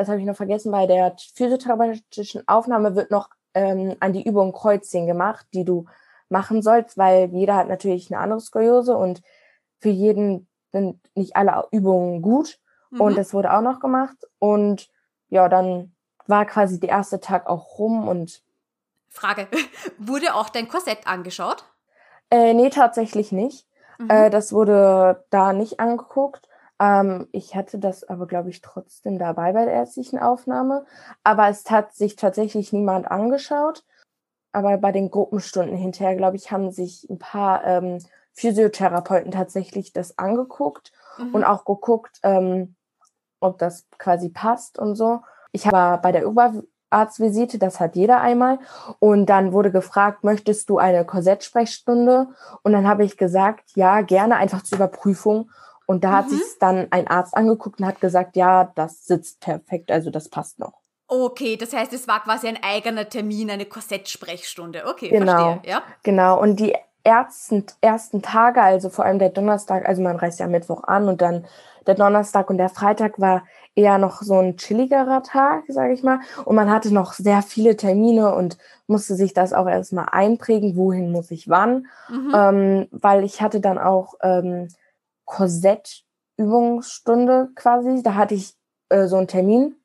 das habe ich noch vergessen, bei der physiotherapeutischen Aufnahme wird noch ähm, an die Übung Kreuzchen gemacht, die du machen sollst, weil jeder hat natürlich eine andere Skoliose und für jeden sind nicht alle Übungen gut. Mhm. Und das wurde auch noch gemacht. Und ja, dann war quasi der erste Tag auch rum und Frage, wurde auch dein Korsett angeschaut? Äh, nee, tatsächlich nicht. Mhm. Äh, das wurde da nicht angeguckt. Ähm, ich hatte das aber, glaube ich, trotzdem dabei bei der ärztlichen Aufnahme. Aber es hat sich tatsächlich niemand angeschaut. Aber bei den Gruppenstunden hinterher, glaube ich, haben sich ein paar ähm, Physiotherapeuten tatsächlich das angeguckt mhm. und auch geguckt, ähm, ob das quasi passt und so. Ich habe bei der Oberarztvisite, das hat jeder einmal, und dann wurde gefragt, möchtest du eine Korsettsprechstunde? Und dann habe ich gesagt, ja, gerne, einfach zur Überprüfung. Und da mhm. hat sich dann ein Arzt angeguckt und hat gesagt, ja, das sitzt perfekt, also das passt noch. Okay, das heißt, es war quasi ein eigener Termin, eine Korsettsprechstunde. Okay, genau, verstehe. Ja? Genau, und die ersten, ersten Tage, also vor allem der Donnerstag, also man reist ja Mittwoch an und dann der Donnerstag und der Freitag war eher noch so ein chilligerer Tag, sage ich mal. Und man hatte noch sehr viele Termine und musste sich das auch erstmal einprägen, wohin muss ich wann. Mhm. Ähm, weil ich hatte dann auch ähm, Korsettübungsstunde quasi. Da hatte ich äh, so einen Termin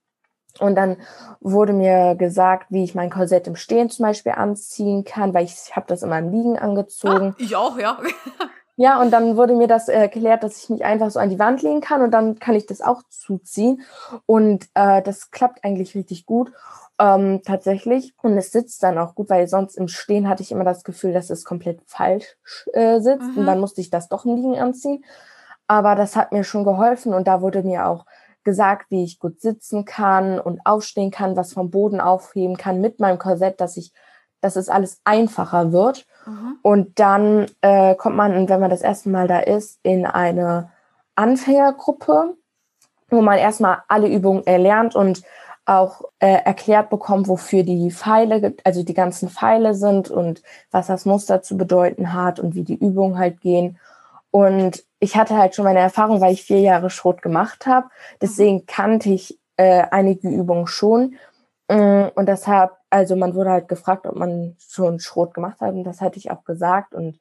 und dann wurde mir gesagt, wie ich mein Korsett im Stehen zum Beispiel anziehen kann, weil ich habe das immer im Liegen angezogen. Ah, ich auch, ja. ja, und dann wurde mir das erklärt, dass ich mich einfach so an die Wand legen kann und dann kann ich das auch zuziehen. Und äh, das klappt eigentlich richtig gut. Ähm, tatsächlich. Und es sitzt dann auch gut, weil sonst im Stehen hatte ich immer das Gefühl, dass es komplett falsch äh, sitzt. Mhm. Und dann musste ich das doch im Liegen anziehen. Aber das hat mir schon geholfen und da wurde mir auch gesagt, wie ich gut sitzen kann und aufstehen kann, was vom Boden aufheben kann mit meinem Korsett, dass ich, dass es alles einfacher wird. Mhm. Und dann äh, kommt man, wenn man das erste Mal da ist, in eine Anfängergruppe, wo man erstmal alle Übungen erlernt und auch äh, erklärt bekommt, wofür die Pfeile, also die ganzen Pfeile sind und was das Muster zu bedeuten hat und wie die Übungen halt gehen. Und ich hatte halt schon meine Erfahrung, weil ich vier Jahre Schrot gemacht habe. Deswegen mhm. kannte ich äh, einige Übungen schon. Mm, und deshalb, also man wurde halt gefragt, ob man schon Schrot gemacht hat. Und das hatte ich auch gesagt. Und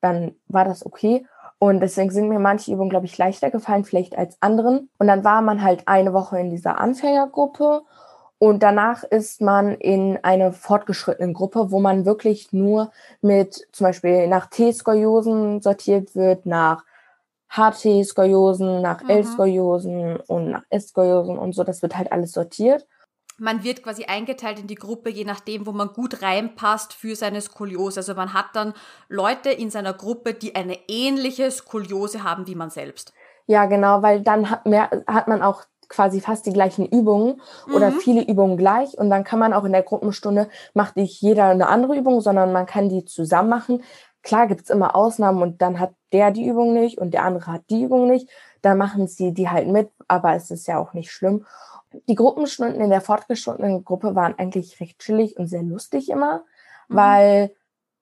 dann war das okay. Und deswegen sind mir manche Übungen, glaube ich, leichter gefallen, vielleicht als anderen. Und dann war man halt eine Woche in dieser Anfängergruppe. Und danach ist man in eine fortgeschrittene Gruppe, wo man wirklich nur mit zum Beispiel nach T-Skoliosen sortiert wird, nach HT-Skoliosen, nach mhm. L-Skoliosen und nach S-Skoliosen und so. Das wird halt alles sortiert. Man wird quasi eingeteilt in die Gruppe, je nachdem, wo man gut reinpasst für seine Skoliose. Also man hat dann Leute in seiner Gruppe, die eine ähnliche Skoliose haben wie man selbst. Ja, genau, weil dann hat, mehr, hat man auch quasi fast die gleichen Übungen oder mhm. viele Übungen gleich und dann kann man auch in der Gruppenstunde macht nicht jeder eine andere Übung, sondern man kann die zusammen machen. Klar gibt's immer Ausnahmen und dann hat der die Übung nicht und der andere hat die Übung nicht. Dann machen sie die halt mit, aber es ist ja auch nicht schlimm. Die Gruppenstunden in der fortgeschrittenen Gruppe waren eigentlich recht chillig und sehr lustig immer, mhm. weil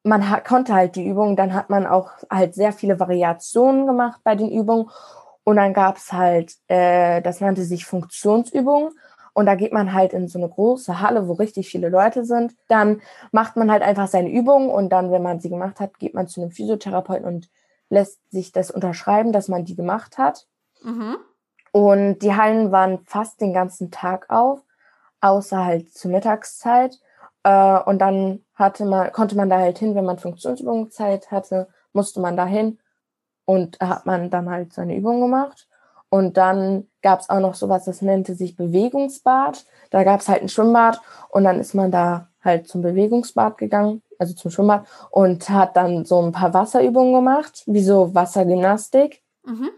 man hat, konnte halt die Übungen, dann hat man auch halt sehr viele Variationen gemacht bei den Übungen und dann gab's halt, äh, das nannte sich Funktionsübungen. Und da geht man halt in so eine große Halle, wo richtig viele Leute sind. Dann macht man halt einfach seine Übungen und dann, wenn man sie gemacht hat, geht man zu einem Physiotherapeuten und lässt sich das unterschreiben, dass man die gemacht hat. Mhm. Und die Hallen waren fast den ganzen Tag auf, außer halt zur Mittagszeit. Äh, und dann hatte man, konnte man da halt hin, wenn man Funktionsübungszeit hatte, musste man da hin und da hat man dann halt seine Übung gemacht. Und dann gab es auch noch sowas, das nannte sich Bewegungsbad. Da gab es halt ein Schwimmbad und dann ist man da halt zum Bewegungsbad gegangen, also zum Schwimmbad und hat dann so ein paar Wasserübungen gemacht, wie so Wassergymnastik. Mhm.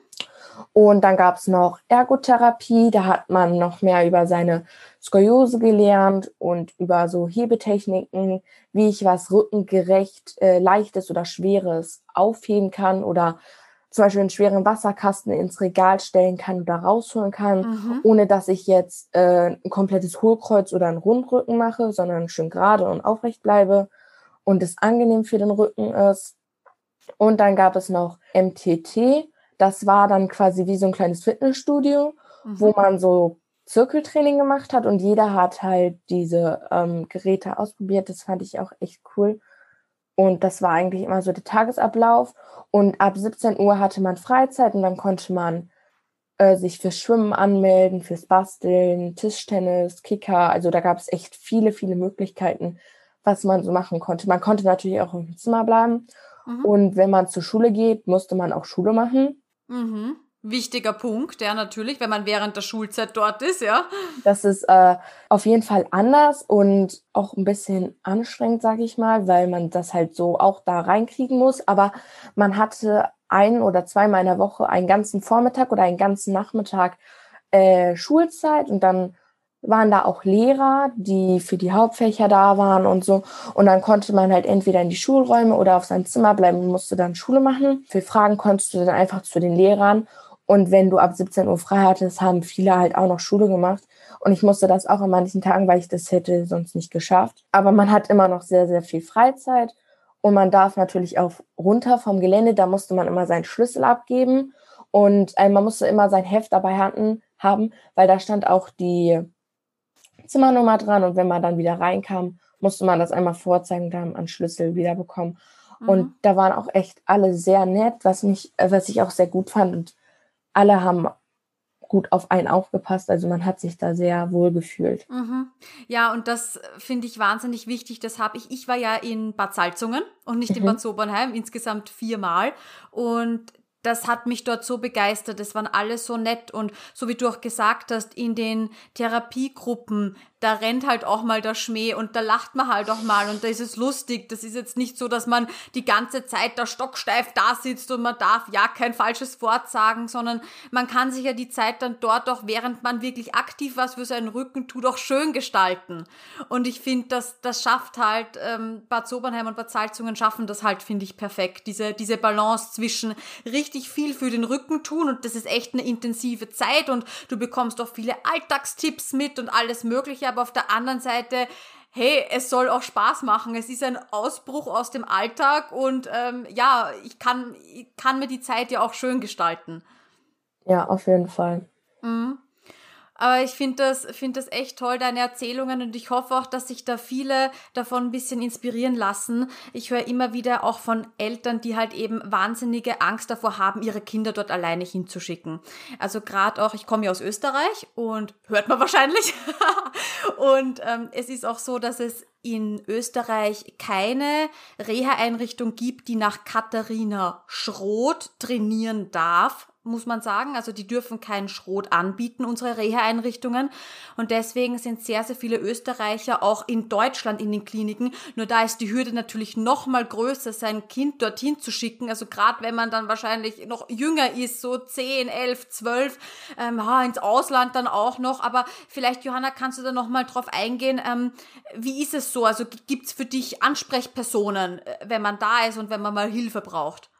Und dann gab es noch Ergotherapie, da hat man noch mehr über seine Skoliose gelernt und über so Hebetechniken, wie ich was rückengerecht, äh, leichtes oder schweres aufheben kann oder zum Beispiel einen schweren Wasserkasten ins Regal stellen kann oder rausholen kann, mhm. ohne dass ich jetzt äh, ein komplettes Hohlkreuz oder einen Rundrücken mache, sondern schön gerade und aufrecht bleibe und es angenehm für den Rücken ist. Und dann gab es noch MTT, das war dann quasi wie so ein kleines Fitnessstudio, mhm. wo man so Zirkeltraining gemacht hat und jeder hat halt diese ähm, Geräte ausprobiert. Das fand ich auch echt cool. Und das war eigentlich immer so der Tagesablauf. Und ab 17 Uhr hatte man Freizeit und dann konnte man äh, sich fürs Schwimmen anmelden, fürs Basteln, Tischtennis, Kicker. Also da gab es echt viele, viele Möglichkeiten, was man so machen konnte. Man konnte natürlich auch im Zimmer bleiben. Mhm. Und wenn man zur Schule geht, musste man auch Schule machen. Mhm. wichtiger Punkt, ja, natürlich, wenn man während der Schulzeit dort ist, ja. Das ist äh, auf jeden Fall anders und auch ein bisschen anstrengend, sage ich mal, weil man das halt so auch da reinkriegen muss. Aber man hatte ein oder zweimal in der Woche einen ganzen Vormittag oder einen ganzen Nachmittag äh, Schulzeit und dann waren da auch Lehrer, die für die Hauptfächer da waren und so. Und dann konnte man halt entweder in die Schulräume oder auf sein Zimmer bleiben und musste dann Schule machen. Für Fragen konntest du dann einfach zu den Lehrern und wenn du ab 17 Uhr frei hattest, haben viele halt auch noch Schule gemacht. Und ich musste das auch an manchen Tagen, weil ich das hätte sonst nicht geschafft. Aber man hat immer noch sehr, sehr viel Freizeit. Und man darf natürlich auch runter vom Gelände. Da musste man immer seinen Schlüssel abgeben. Und äh, man musste immer sein Heft dabei haben, weil da stand auch die Zimmernummer dran. Und wenn man dann wieder reinkam, musste man das einmal vorzeigen, dann an Schlüssel wieder bekommen. Mhm. Und da waren auch echt alle sehr nett, was mich, äh, was ich auch sehr gut fand. Und alle haben gut auf einen aufgepasst. Also man hat sich da sehr wohl gefühlt. Mhm. Ja, und das finde ich wahnsinnig wichtig. Das habe ich. Ich war ja in Bad Salzungen und nicht mhm. in Bad Sobernheim, insgesamt viermal. Und das hat mich dort so begeistert. Es waren alle so nett und so wie du auch gesagt hast, in den Therapiegruppen, da rennt halt auch mal der Schmäh und da lacht man halt auch mal und da ist es lustig. Das ist jetzt nicht so, dass man die ganze Zeit da stocksteif da sitzt und man darf ja kein falsches Wort sagen, sondern man kann sich ja die Zeit dann dort auch, während man wirklich aktiv was für seinen Rücken tut, auch schön gestalten. Und ich finde, dass das schafft halt, ähm, Bad Sobernheim und Bad Salzungen schaffen das halt, finde ich, perfekt. Diese, diese Balance zwischen richtig viel für den Rücken tun und das ist echt eine intensive Zeit und du bekommst auch viele Alltagstipps mit und alles Mögliche aber auf der anderen Seite, hey, es soll auch Spaß machen. Es ist ein Ausbruch aus dem Alltag und ähm, ja, ich kann, ich kann mir die Zeit ja auch schön gestalten. Ja, auf jeden Fall. Mhm. Aber ich finde das, finde das echt toll, deine Erzählungen und ich hoffe auch, dass sich da viele davon ein bisschen inspirieren lassen. Ich höre immer wieder auch von Eltern, die halt eben wahnsinnige Angst davor haben, ihre Kinder dort alleine hinzuschicken. Also gerade auch, ich komme ja aus Österreich und hört man wahrscheinlich. und ähm, es ist auch so, dass es in Österreich keine Reha-Einrichtung gibt, die nach Katharina Schroth trainieren darf muss man sagen. Also die dürfen keinen Schrot anbieten, unsere Reha-Einrichtungen. Und deswegen sind sehr, sehr viele Österreicher auch in Deutschland in den Kliniken. Nur da ist die Hürde natürlich noch mal größer, sein Kind dorthin zu schicken. Also gerade wenn man dann wahrscheinlich noch jünger ist, so 10, 11, 12, ähm, ins Ausland dann auch noch. Aber vielleicht, Johanna, kannst du da noch mal drauf eingehen. Ähm, wie ist es so? Also gibt's für dich Ansprechpersonen, äh, wenn man da ist und wenn man mal Hilfe braucht?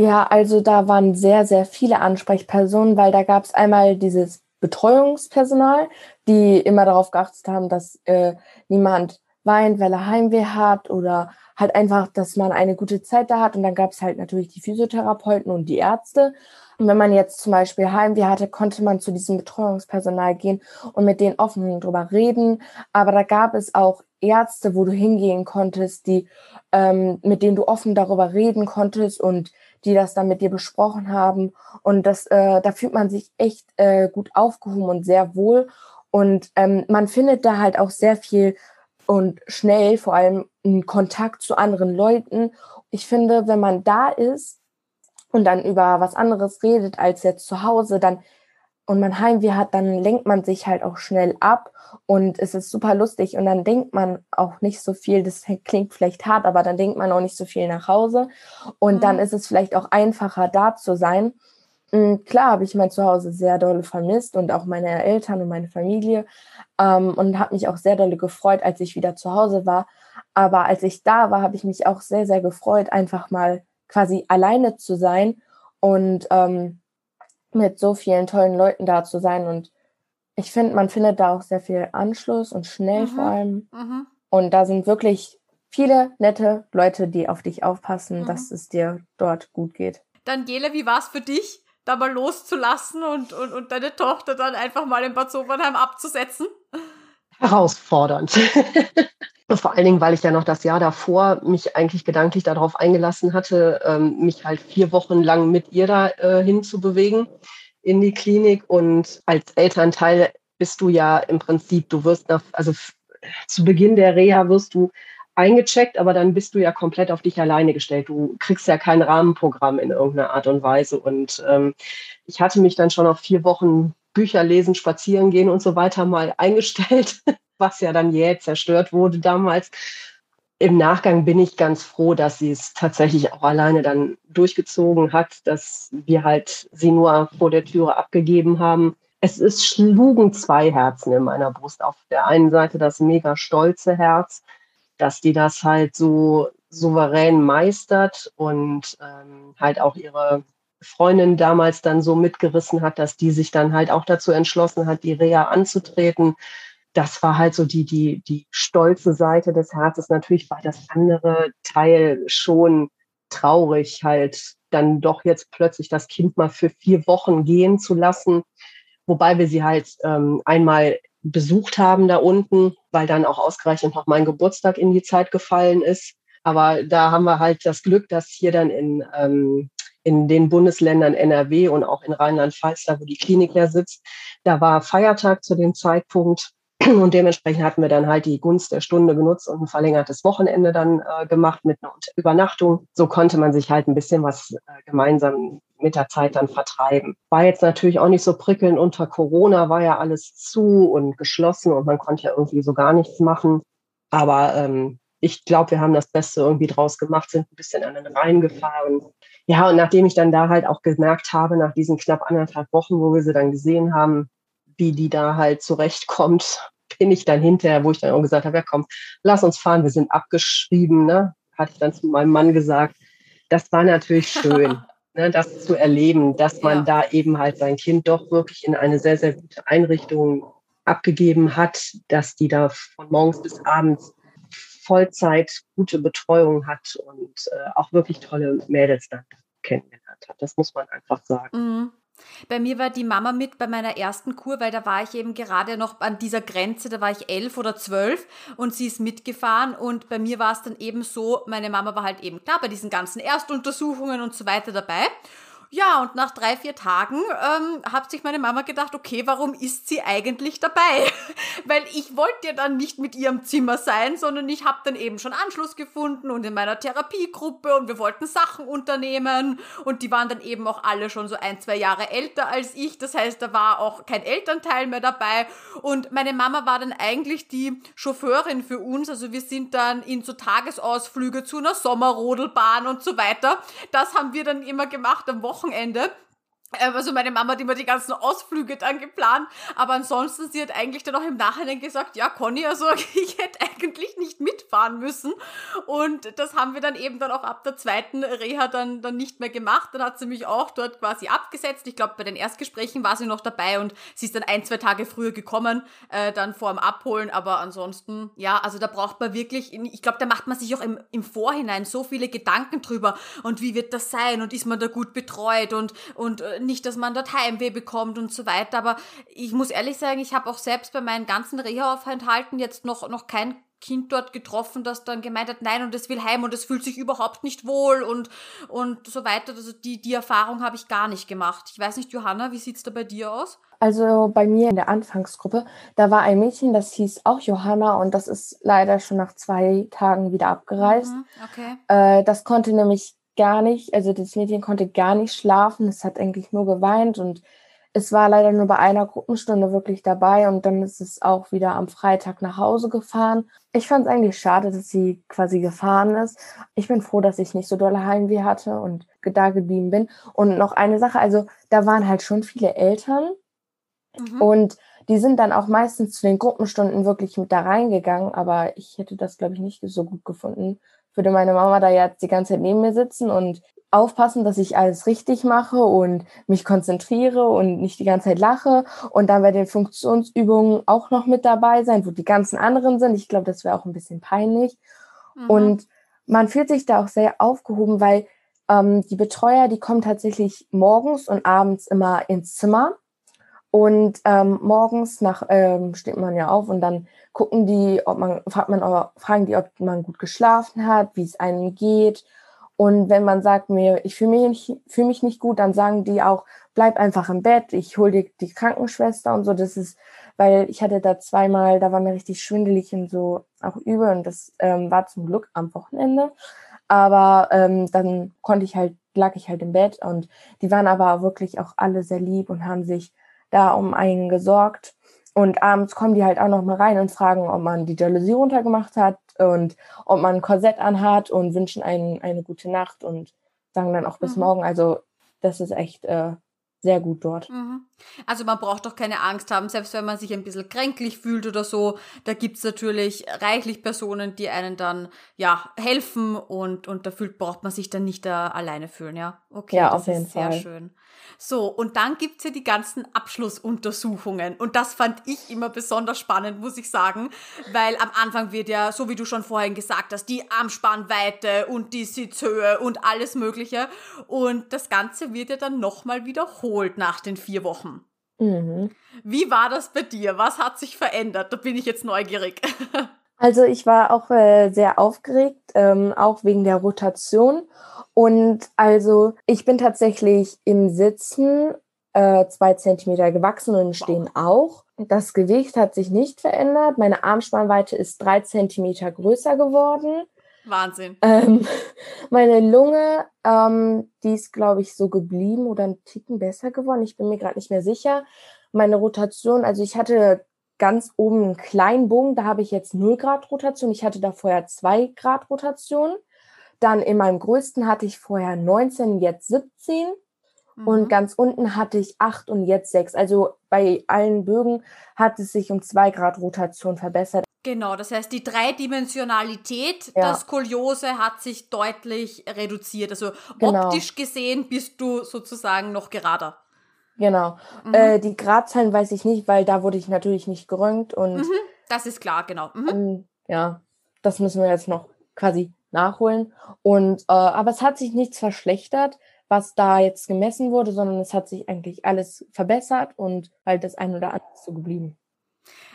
Ja, also da waren sehr, sehr viele Ansprechpersonen, weil da gab es einmal dieses Betreuungspersonal, die immer darauf geachtet haben, dass äh, niemand weint, weil er Heimweh hat oder halt einfach, dass man eine gute Zeit da hat. Und dann gab es halt natürlich die Physiotherapeuten und die Ärzte. Und wenn man jetzt zum Beispiel Heimweh hatte, konnte man zu diesem Betreuungspersonal gehen und mit denen offen drüber reden. Aber da gab es auch Ärzte, wo du hingehen konntest, die ähm, mit denen du offen darüber reden konntest und die das dann mit dir besprochen haben. Und das, äh, da fühlt man sich echt äh, gut aufgehoben und sehr wohl. Und ähm, man findet da halt auch sehr viel und schnell vor allem einen Kontakt zu anderen Leuten. Ich finde, wenn man da ist und dann über was anderes redet als jetzt zu Hause, dann und man Heimweh hat, dann lenkt man sich halt auch schnell ab und es ist super lustig und dann denkt man auch nicht so viel, das klingt vielleicht hart, aber dann denkt man auch nicht so viel nach Hause und mhm. dann ist es vielleicht auch einfacher da zu sein. Und hm, klar habe ich mein Zuhause sehr dolle vermisst und auch meine Eltern und meine Familie ähm, und habe mich auch sehr dolle gefreut, als ich wieder zu Hause war. Aber als ich da war, habe ich mich auch sehr, sehr gefreut, einfach mal quasi alleine zu sein und ähm, mit so vielen tollen Leuten da zu sein. Und ich finde, man findet da auch sehr viel Anschluss und schnell mhm. vor allem. Mhm. Und da sind wirklich viele nette Leute, die auf dich aufpassen, mhm. dass es dir dort gut geht. Daniela, wie war es für dich, da mal loszulassen und, und, und deine Tochter dann einfach mal in Bad Sobernheim abzusetzen? Herausfordernd. Vor allen Dingen, weil ich ja noch das Jahr davor mich eigentlich gedanklich darauf eingelassen hatte, ähm, mich halt vier Wochen lang mit ihr da äh, hinzubewegen in die Klinik. Und als Elternteil bist du ja im Prinzip, du wirst nach, also zu Beginn der Reha wirst du eingecheckt, aber dann bist du ja komplett auf dich alleine gestellt. Du kriegst ja kein Rahmenprogramm in irgendeiner Art und Weise. Und ähm, ich hatte mich dann schon auf vier Wochen Bücher lesen, spazieren gehen und so weiter mal eingestellt, was ja dann jäh zerstört wurde damals. Im Nachgang bin ich ganz froh, dass sie es tatsächlich auch alleine dann durchgezogen hat, dass wir halt sie nur vor der Türe abgegeben haben. Es ist schlugen zwei Herzen in meiner Brust. Auf der einen Seite das mega stolze Herz, dass die das halt so souverän meistert und ähm, halt auch ihre Freundin damals dann so mitgerissen hat, dass die sich dann halt auch dazu entschlossen hat, die Reha anzutreten. Das war halt so die, die, die stolze Seite des Herzens. Natürlich war das andere Teil schon traurig, halt dann doch jetzt plötzlich das Kind mal für vier Wochen gehen zu lassen. Wobei wir sie halt ähm, einmal besucht haben da unten, weil dann auch ausgerechnet noch mein Geburtstag in die Zeit gefallen ist. Aber da haben wir halt das Glück, dass hier dann in, ähm, in den Bundesländern NRW und auch in Rheinland-Pfalz, da wo die Klinik ja sitzt, da war Feiertag zu dem Zeitpunkt. Und dementsprechend hatten wir dann halt die Gunst der Stunde genutzt und ein verlängertes Wochenende dann äh, gemacht mit einer Übernachtung. So konnte man sich halt ein bisschen was äh, gemeinsam mit der Zeit dann vertreiben. War jetzt natürlich auch nicht so prickelnd unter Corona, war ja alles zu und geschlossen und man konnte ja irgendwie so gar nichts machen. Aber ähm, ich glaube, wir haben das Beste irgendwie draus gemacht, sind ein bisschen an den Rhein gefahren. Ja, und nachdem ich dann da halt auch gemerkt habe, nach diesen knapp anderthalb Wochen, wo wir sie dann gesehen haben, wie die da halt zurechtkommt, bin ich dann hinterher, wo ich dann auch gesagt habe, ja komm, lass uns fahren, wir sind abgeschrieben, ne? Hatte ich dann zu meinem Mann gesagt. Das war natürlich schön. ne, das zu erleben, dass man ja. da eben halt sein Kind doch wirklich in eine sehr, sehr gute Einrichtung abgegeben hat, dass die da von morgens bis abends Vollzeit gute Betreuung hat und äh, auch wirklich tolle Mädels dann kennengelernt hat. Das muss man einfach sagen. Mhm. Bei mir war die Mama mit bei meiner ersten Kur, weil da war ich eben gerade noch an dieser Grenze, da war ich elf oder zwölf und sie ist mitgefahren und bei mir war es dann eben so, meine Mama war halt eben klar bei diesen ganzen Erstuntersuchungen und so weiter dabei ja, und nach drei, vier Tagen ähm, hat sich meine Mama gedacht, okay, warum ist sie eigentlich dabei? Weil ich wollte ja dann nicht mit ihrem Zimmer sein, sondern ich habe dann eben schon Anschluss gefunden und in meiner Therapiegruppe und wir wollten Sachen unternehmen und die waren dann eben auch alle schon so ein, zwei Jahre älter als ich. Das heißt, da war auch kein Elternteil mehr dabei und meine Mama war dann eigentlich die Chauffeurin für uns. Also wir sind dann in so Tagesausflüge zu einer Sommerrodelbahn und so weiter. Das haben wir dann immer gemacht am Wochenende Wochenende. Ähm, also meine Mama hat immer die ganzen Ausflüge dann geplant, aber ansonsten, sie hat eigentlich dann auch im Nachhinein gesagt, ja Conny, also ich hätte eigentlich nicht mitfahren müssen. Und das haben wir dann eben dann auch ab der zweiten Reha dann, dann nicht mehr gemacht, dann hat sie mich auch dort quasi abgesetzt, ich glaube bei den Erstgesprächen war sie noch dabei und sie ist dann ein, zwei Tage früher gekommen, äh, dann vor dem Abholen, aber ansonsten, ja, also da braucht man wirklich, ich glaube, da macht man sich auch im, im Vorhinein so viele Gedanken drüber und wie wird das sein und ist man da gut betreut und, und äh, nicht, dass man dort Heimweh bekommt und so weiter. Aber ich muss ehrlich sagen, ich habe auch selbst bei meinen ganzen Reha-Aufenthalten jetzt noch, noch kein Kind dort getroffen, das dann gemeint hat, nein, und es will heim und es fühlt sich überhaupt nicht wohl und, und so weiter. Also die, die Erfahrung habe ich gar nicht gemacht. Ich weiß nicht, Johanna, wie sieht es da bei dir aus? Also bei mir in der Anfangsgruppe, da war ein Mädchen, das hieß auch Johanna und das ist leider schon nach zwei Tagen wieder abgereist. Mhm, okay. Äh, das konnte nämlich gar nicht, also das Mädchen konnte gar nicht schlafen, es hat eigentlich nur geweint und es war leider nur bei einer Gruppenstunde wirklich dabei und dann ist es auch wieder am Freitag nach Hause gefahren. Ich fand es eigentlich schade, dass sie quasi gefahren ist. Ich bin froh, dass ich nicht so dolle Heimweh hatte und da geblieben bin. Und noch eine Sache, also da waren halt schon viele Eltern mhm. und die sind dann auch meistens zu den Gruppenstunden wirklich mit da reingegangen, aber ich hätte das, glaube ich, nicht so gut gefunden, würde meine Mama da jetzt die ganze Zeit neben mir sitzen und aufpassen, dass ich alles richtig mache und mich konzentriere und nicht die ganze Zeit lache und dann bei den Funktionsübungen auch noch mit dabei sein, wo die ganzen anderen sind. Ich glaube, das wäre auch ein bisschen peinlich. Mhm. Und man fühlt sich da auch sehr aufgehoben, weil ähm, die Betreuer, die kommen tatsächlich morgens und abends immer ins Zimmer. Und ähm, morgens nach ähm, steht man ja auf und dann gucken die, ob man, fragt man, fragen die, ob man gut geschlafen hat, wie es einem geht. Und wenn man sagt mir, ich fühle mich, nicht, fühl mich nicht gut, dann sagen die auch, bleib einfach im Bett, ich hole dir die Krankenschwester und so. Das ist, weil ich hatte da zweimal, da war mir richtig schwindelig in so auch übel und das ähm, war zum Glück am Wochenende. Aber ähm, dann konnte ich halt, lag ich halt im Bett und die waren aber wirklich auch alle sehr lieb und haben sich da um einen gesorgt. Und abends kommen die halt auch noch mal rein und fragen, ob man die Jalousie runtergemacht hat und ob man ein Korsett anhat und wünschen einen eine gute Nacht und sagen dann auch bis mhm. morgen. Also das ist echt äh, sehr gut dort. Mhm. Also man braucht doch keine Angst haben, selbst wenn man sich ein bisschen kränklich fühlt oder so. Da gibt's natürlich reichlich Personen, die einen dann ja helfen und, und da fühlt, braucht man sich dann nicht da alleine fühlen, ja. Okay, ja, das auf jeden ist sehr Fall. schön. So, und dann gibt's ja die ganzen Abschlussuntersuchungen. Und das fand ich immer besonders spannend, muss ich sagen. Weil am Anfang wird ja, so wie du schon vorhin gesagt hast, die Armspannweite und die Sitzhöhe und alles Mögliche. Und das Ganze wird ja dann nochmal wiederholt nach den vier Wochen. Mhm. Wie war das bei dir? Was hat sich verändert? Da bin ich jetzt neugierig. Also ich war auch äh, sehr aufgeregt, ähm, auch wegen der Rotation. Und also ich bin tatsächlich im Sitzen äh, zwei Zentimeter gewachsen und im Stehen auch. Das Gewicht hat sich nicht verändert. Meine Armspannweite ist drei Zentimeter größer geworden. Wahnsinn. Ähm, meine Lunge, ähm, die ist, glaube ich, so geblieben oder ein Ticken besser geworden. Ich bin mir gerade nicht mehr sicher. Meine Rotation, also ich hatte ganz oben einen kleinen Bogen, da habe ich jetzt 0 Grad Rotation. Ich hatte da vorher 2 Grad Rotation. Dann in meinem größten hatte ich vorher 19, jetzt 17. Mhm. Und ganz unten hatte ich 8 und jetzt 6. Also bei allen Bögen hat es sich um 2 Grad Rotation verbessert. Genau, das heißt, die Dreidimensionalität Ja. der Skoliose hat sich deutlich reduziert. Also Genau. optisch gesehen bist du sozusagen noch gerader. Genau. Mhm. Äh, die Gradzahlen weiß ich nicht, weil da wurde ich natürlich nicht geröntgt und Mhm, das ist klar, genau. Mhm. ähm, ja, das müssen wir jetzt noch quasi nachholen. Und äh, aber es hat sich nichts verschlechtert, was da jetzt gemessen wurde, sondern es hat sich eigentlich alles verbessert und halt das ein oder andere ist so geblieben.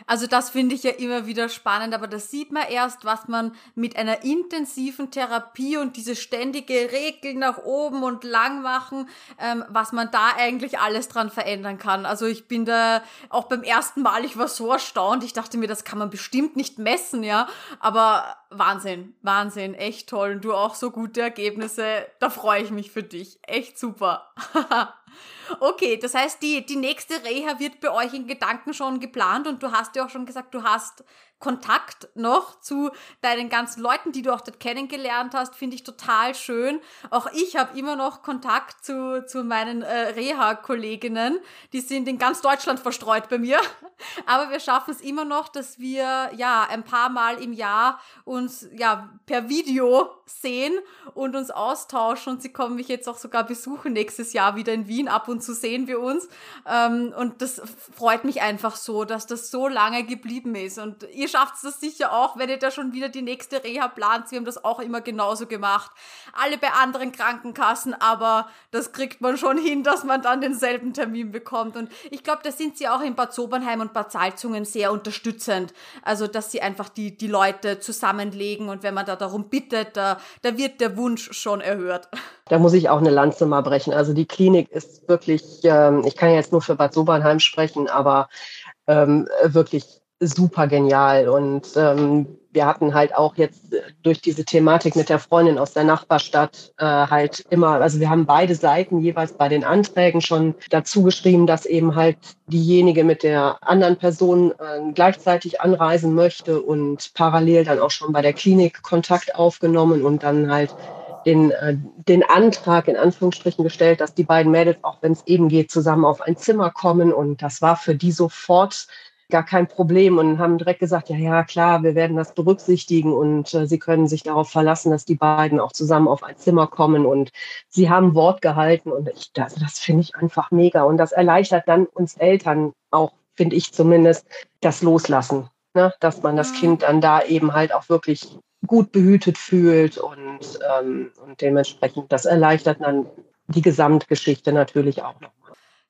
Also das finde ich ja immer wieder spannend, aber das sieht man erst, was man mit einer intensiven Therapie und diese ständige Regeln nach oben und lang machen, ähm, was man da eigentlich alles dran verändern kann. Also ich bin da auch beim ersten Mal, ich war so erstaunt, ich dachte mir, das kann man bestimmt nicht messen, ja, aber Wahnsinn, Wahnsinn, echt toll. Und du auch so gute Ergebnisse, da freue ich mich für dich, echt super. Okay, das heißt, die, die nächste Reha wird bei euch in Gedanken schon geplant und du hast ja auch schon gesagt, du hast Kontakt noch zu deinen ganzen Leuten, die du auch dort kennengelernt hast, finde ich total schön. Auch ich habe immer noch Kontakt zu, zu meinen äh, Reha-Kolleginnen. Die sind in ganz Deutschland verstreut bei mir. Aber wir schaffen es immer noch, dass wir ja ein paar Mal im Jahr uns ja per Video sehen und uns austauschen. Und sie kommen mich jetzt auch sogar besuchen nächstes Jahr wieder in Wien. Ab und zu sehen wir uns. Ähm, und das freut mich einfach so, dass das so lange geblieben ist. Und ihr schafft das sicher auch, wenn ihr da schon wieder die nächste Reha plant. Wir haben das auch immer genauso gemacht. Alle bei anderen Krankenkassen, aber das kriegt man schon hin, dass man dann denselben Termin bekommt. Und ich glaube, da sind sie auch in Bad Sobernheim und Bad Salzungen sehr unterstützend. Also, dass sie einfach die, die Leute zusammenlegen und wenn man da darum bittet, da, da wird der Wunsch schon erhört. Da muss ich auch eine Lanze mal brechen. Also die Klinik ist wirklich, ähm, ich kann jetzt nur für Bad Sobernheim sprechen, aber ähm, wirklich super genial. Und ähm, wir hatten halt auch jetzt durch diese Thematik mit der Freundin aus der Nachbarstadt äh, halt immer, also wir haben beide Seiten jeweils bei den Anträgen schon dazu geschrieben, dass eben halt diejenige mit der anderen Person äh, gleichzeitig anreisen möchte und parallel dann auch schon bei der Klinik Kontakt aufgenommen und dann halt den, äh, den Antrag in Anführungsstrichen gestellt, dass die beiden Mädels, auch wenn es eben geht, zusammen auf ein Zimmer kommen. Und das war für die sofort gar kein Problem und haben direkt gesagt, ja, ja, klar, wir werden das berücksichtigen und äh, sie können sich darauf verlassen, dass die beiden auch zusammen auf ein Zimmer kommen und sie haben Wort gehalten und ich, das, das finde ich einfach mega und das erleichtert dann uns Eltern auch, finde ich zumindest, das Loslassen, ne? dass man das. Kind dann da eben halt auch wirklich gut behütet fühlt und, ähm, und dementsprechend, das erleichtert dann die Gesamtgeschichte natürlich auch noch.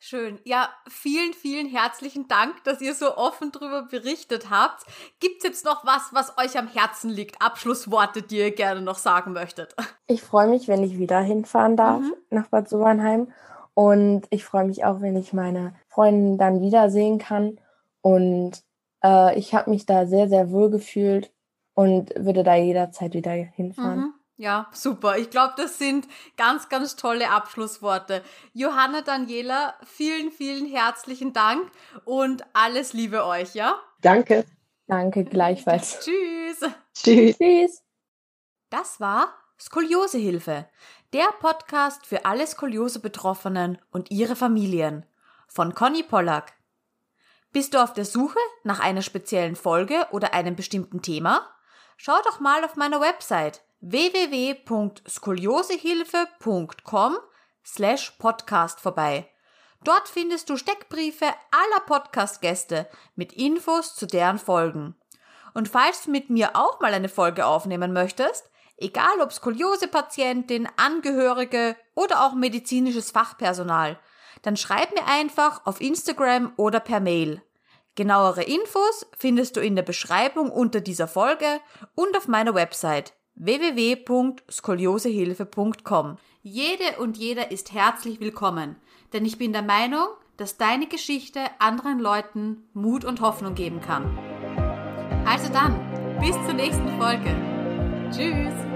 Schön. Ja, vielen, vielen herzlichen Dank, dass ihr so offen drüber berichtet habt. Gibt's jetzt noch was, was euch am Herzen liegt? Abschlussworte, die ihr gerne noch sagen möchtet? Ich freue mich, wenn ich wieder hinfahren darf Mhm. nach Bad Sobernheim. Und ich freue mich auch, wenn ich meine Freundin dann wiedersehen kann. Und äh, ich habe mich da sehr, sehr wohl gefühlt. und würde da jederzeit wieder hinfahren. Mhm. Ja, super. Ich glaube, das sind ganz, ganz tolle Abschlussworte. Johanna Daniela, vielen, vielen herzlichen Dank und alles Liebe euch, ja? Danke. Danke, gleichfalls. Tschüss. Tschüss. Tschüss. Das war Skoliosehilfe, der Podcast für alle Skoliose-Betroffenen und ihre Familien von Conny Pollack. Bist du auf der Suche nach einer speziellen Folge oder einem bestimmten Thema? Schau doch mal auf meiner Website www.skoliosehilfe.com slash podcast vorbei. Dort findest du Steckbriefe aller Podcast-Gäste mit Infos zu deren Folgen. Und falls du mit mir auch mal eine Folge aufnehmen möchtest, egal ob Skoliose-Patientin, Angehörige oder auch medizinisches Fachpersonal, dann schreib mir einfach auf Instagram oder per Mail. Genauere Infos findest du in der Beschreibung unter dieser Folge und auf meiner Website www.skoliosehilfe.com. Jede und jeder ist herzlich willkommen, denn ich bin der Meinung, dass deine Geschichte anderen Leuten Mut und Hoffnung geben kann. Also dann, bis zur nächsten Folge. Tschüss!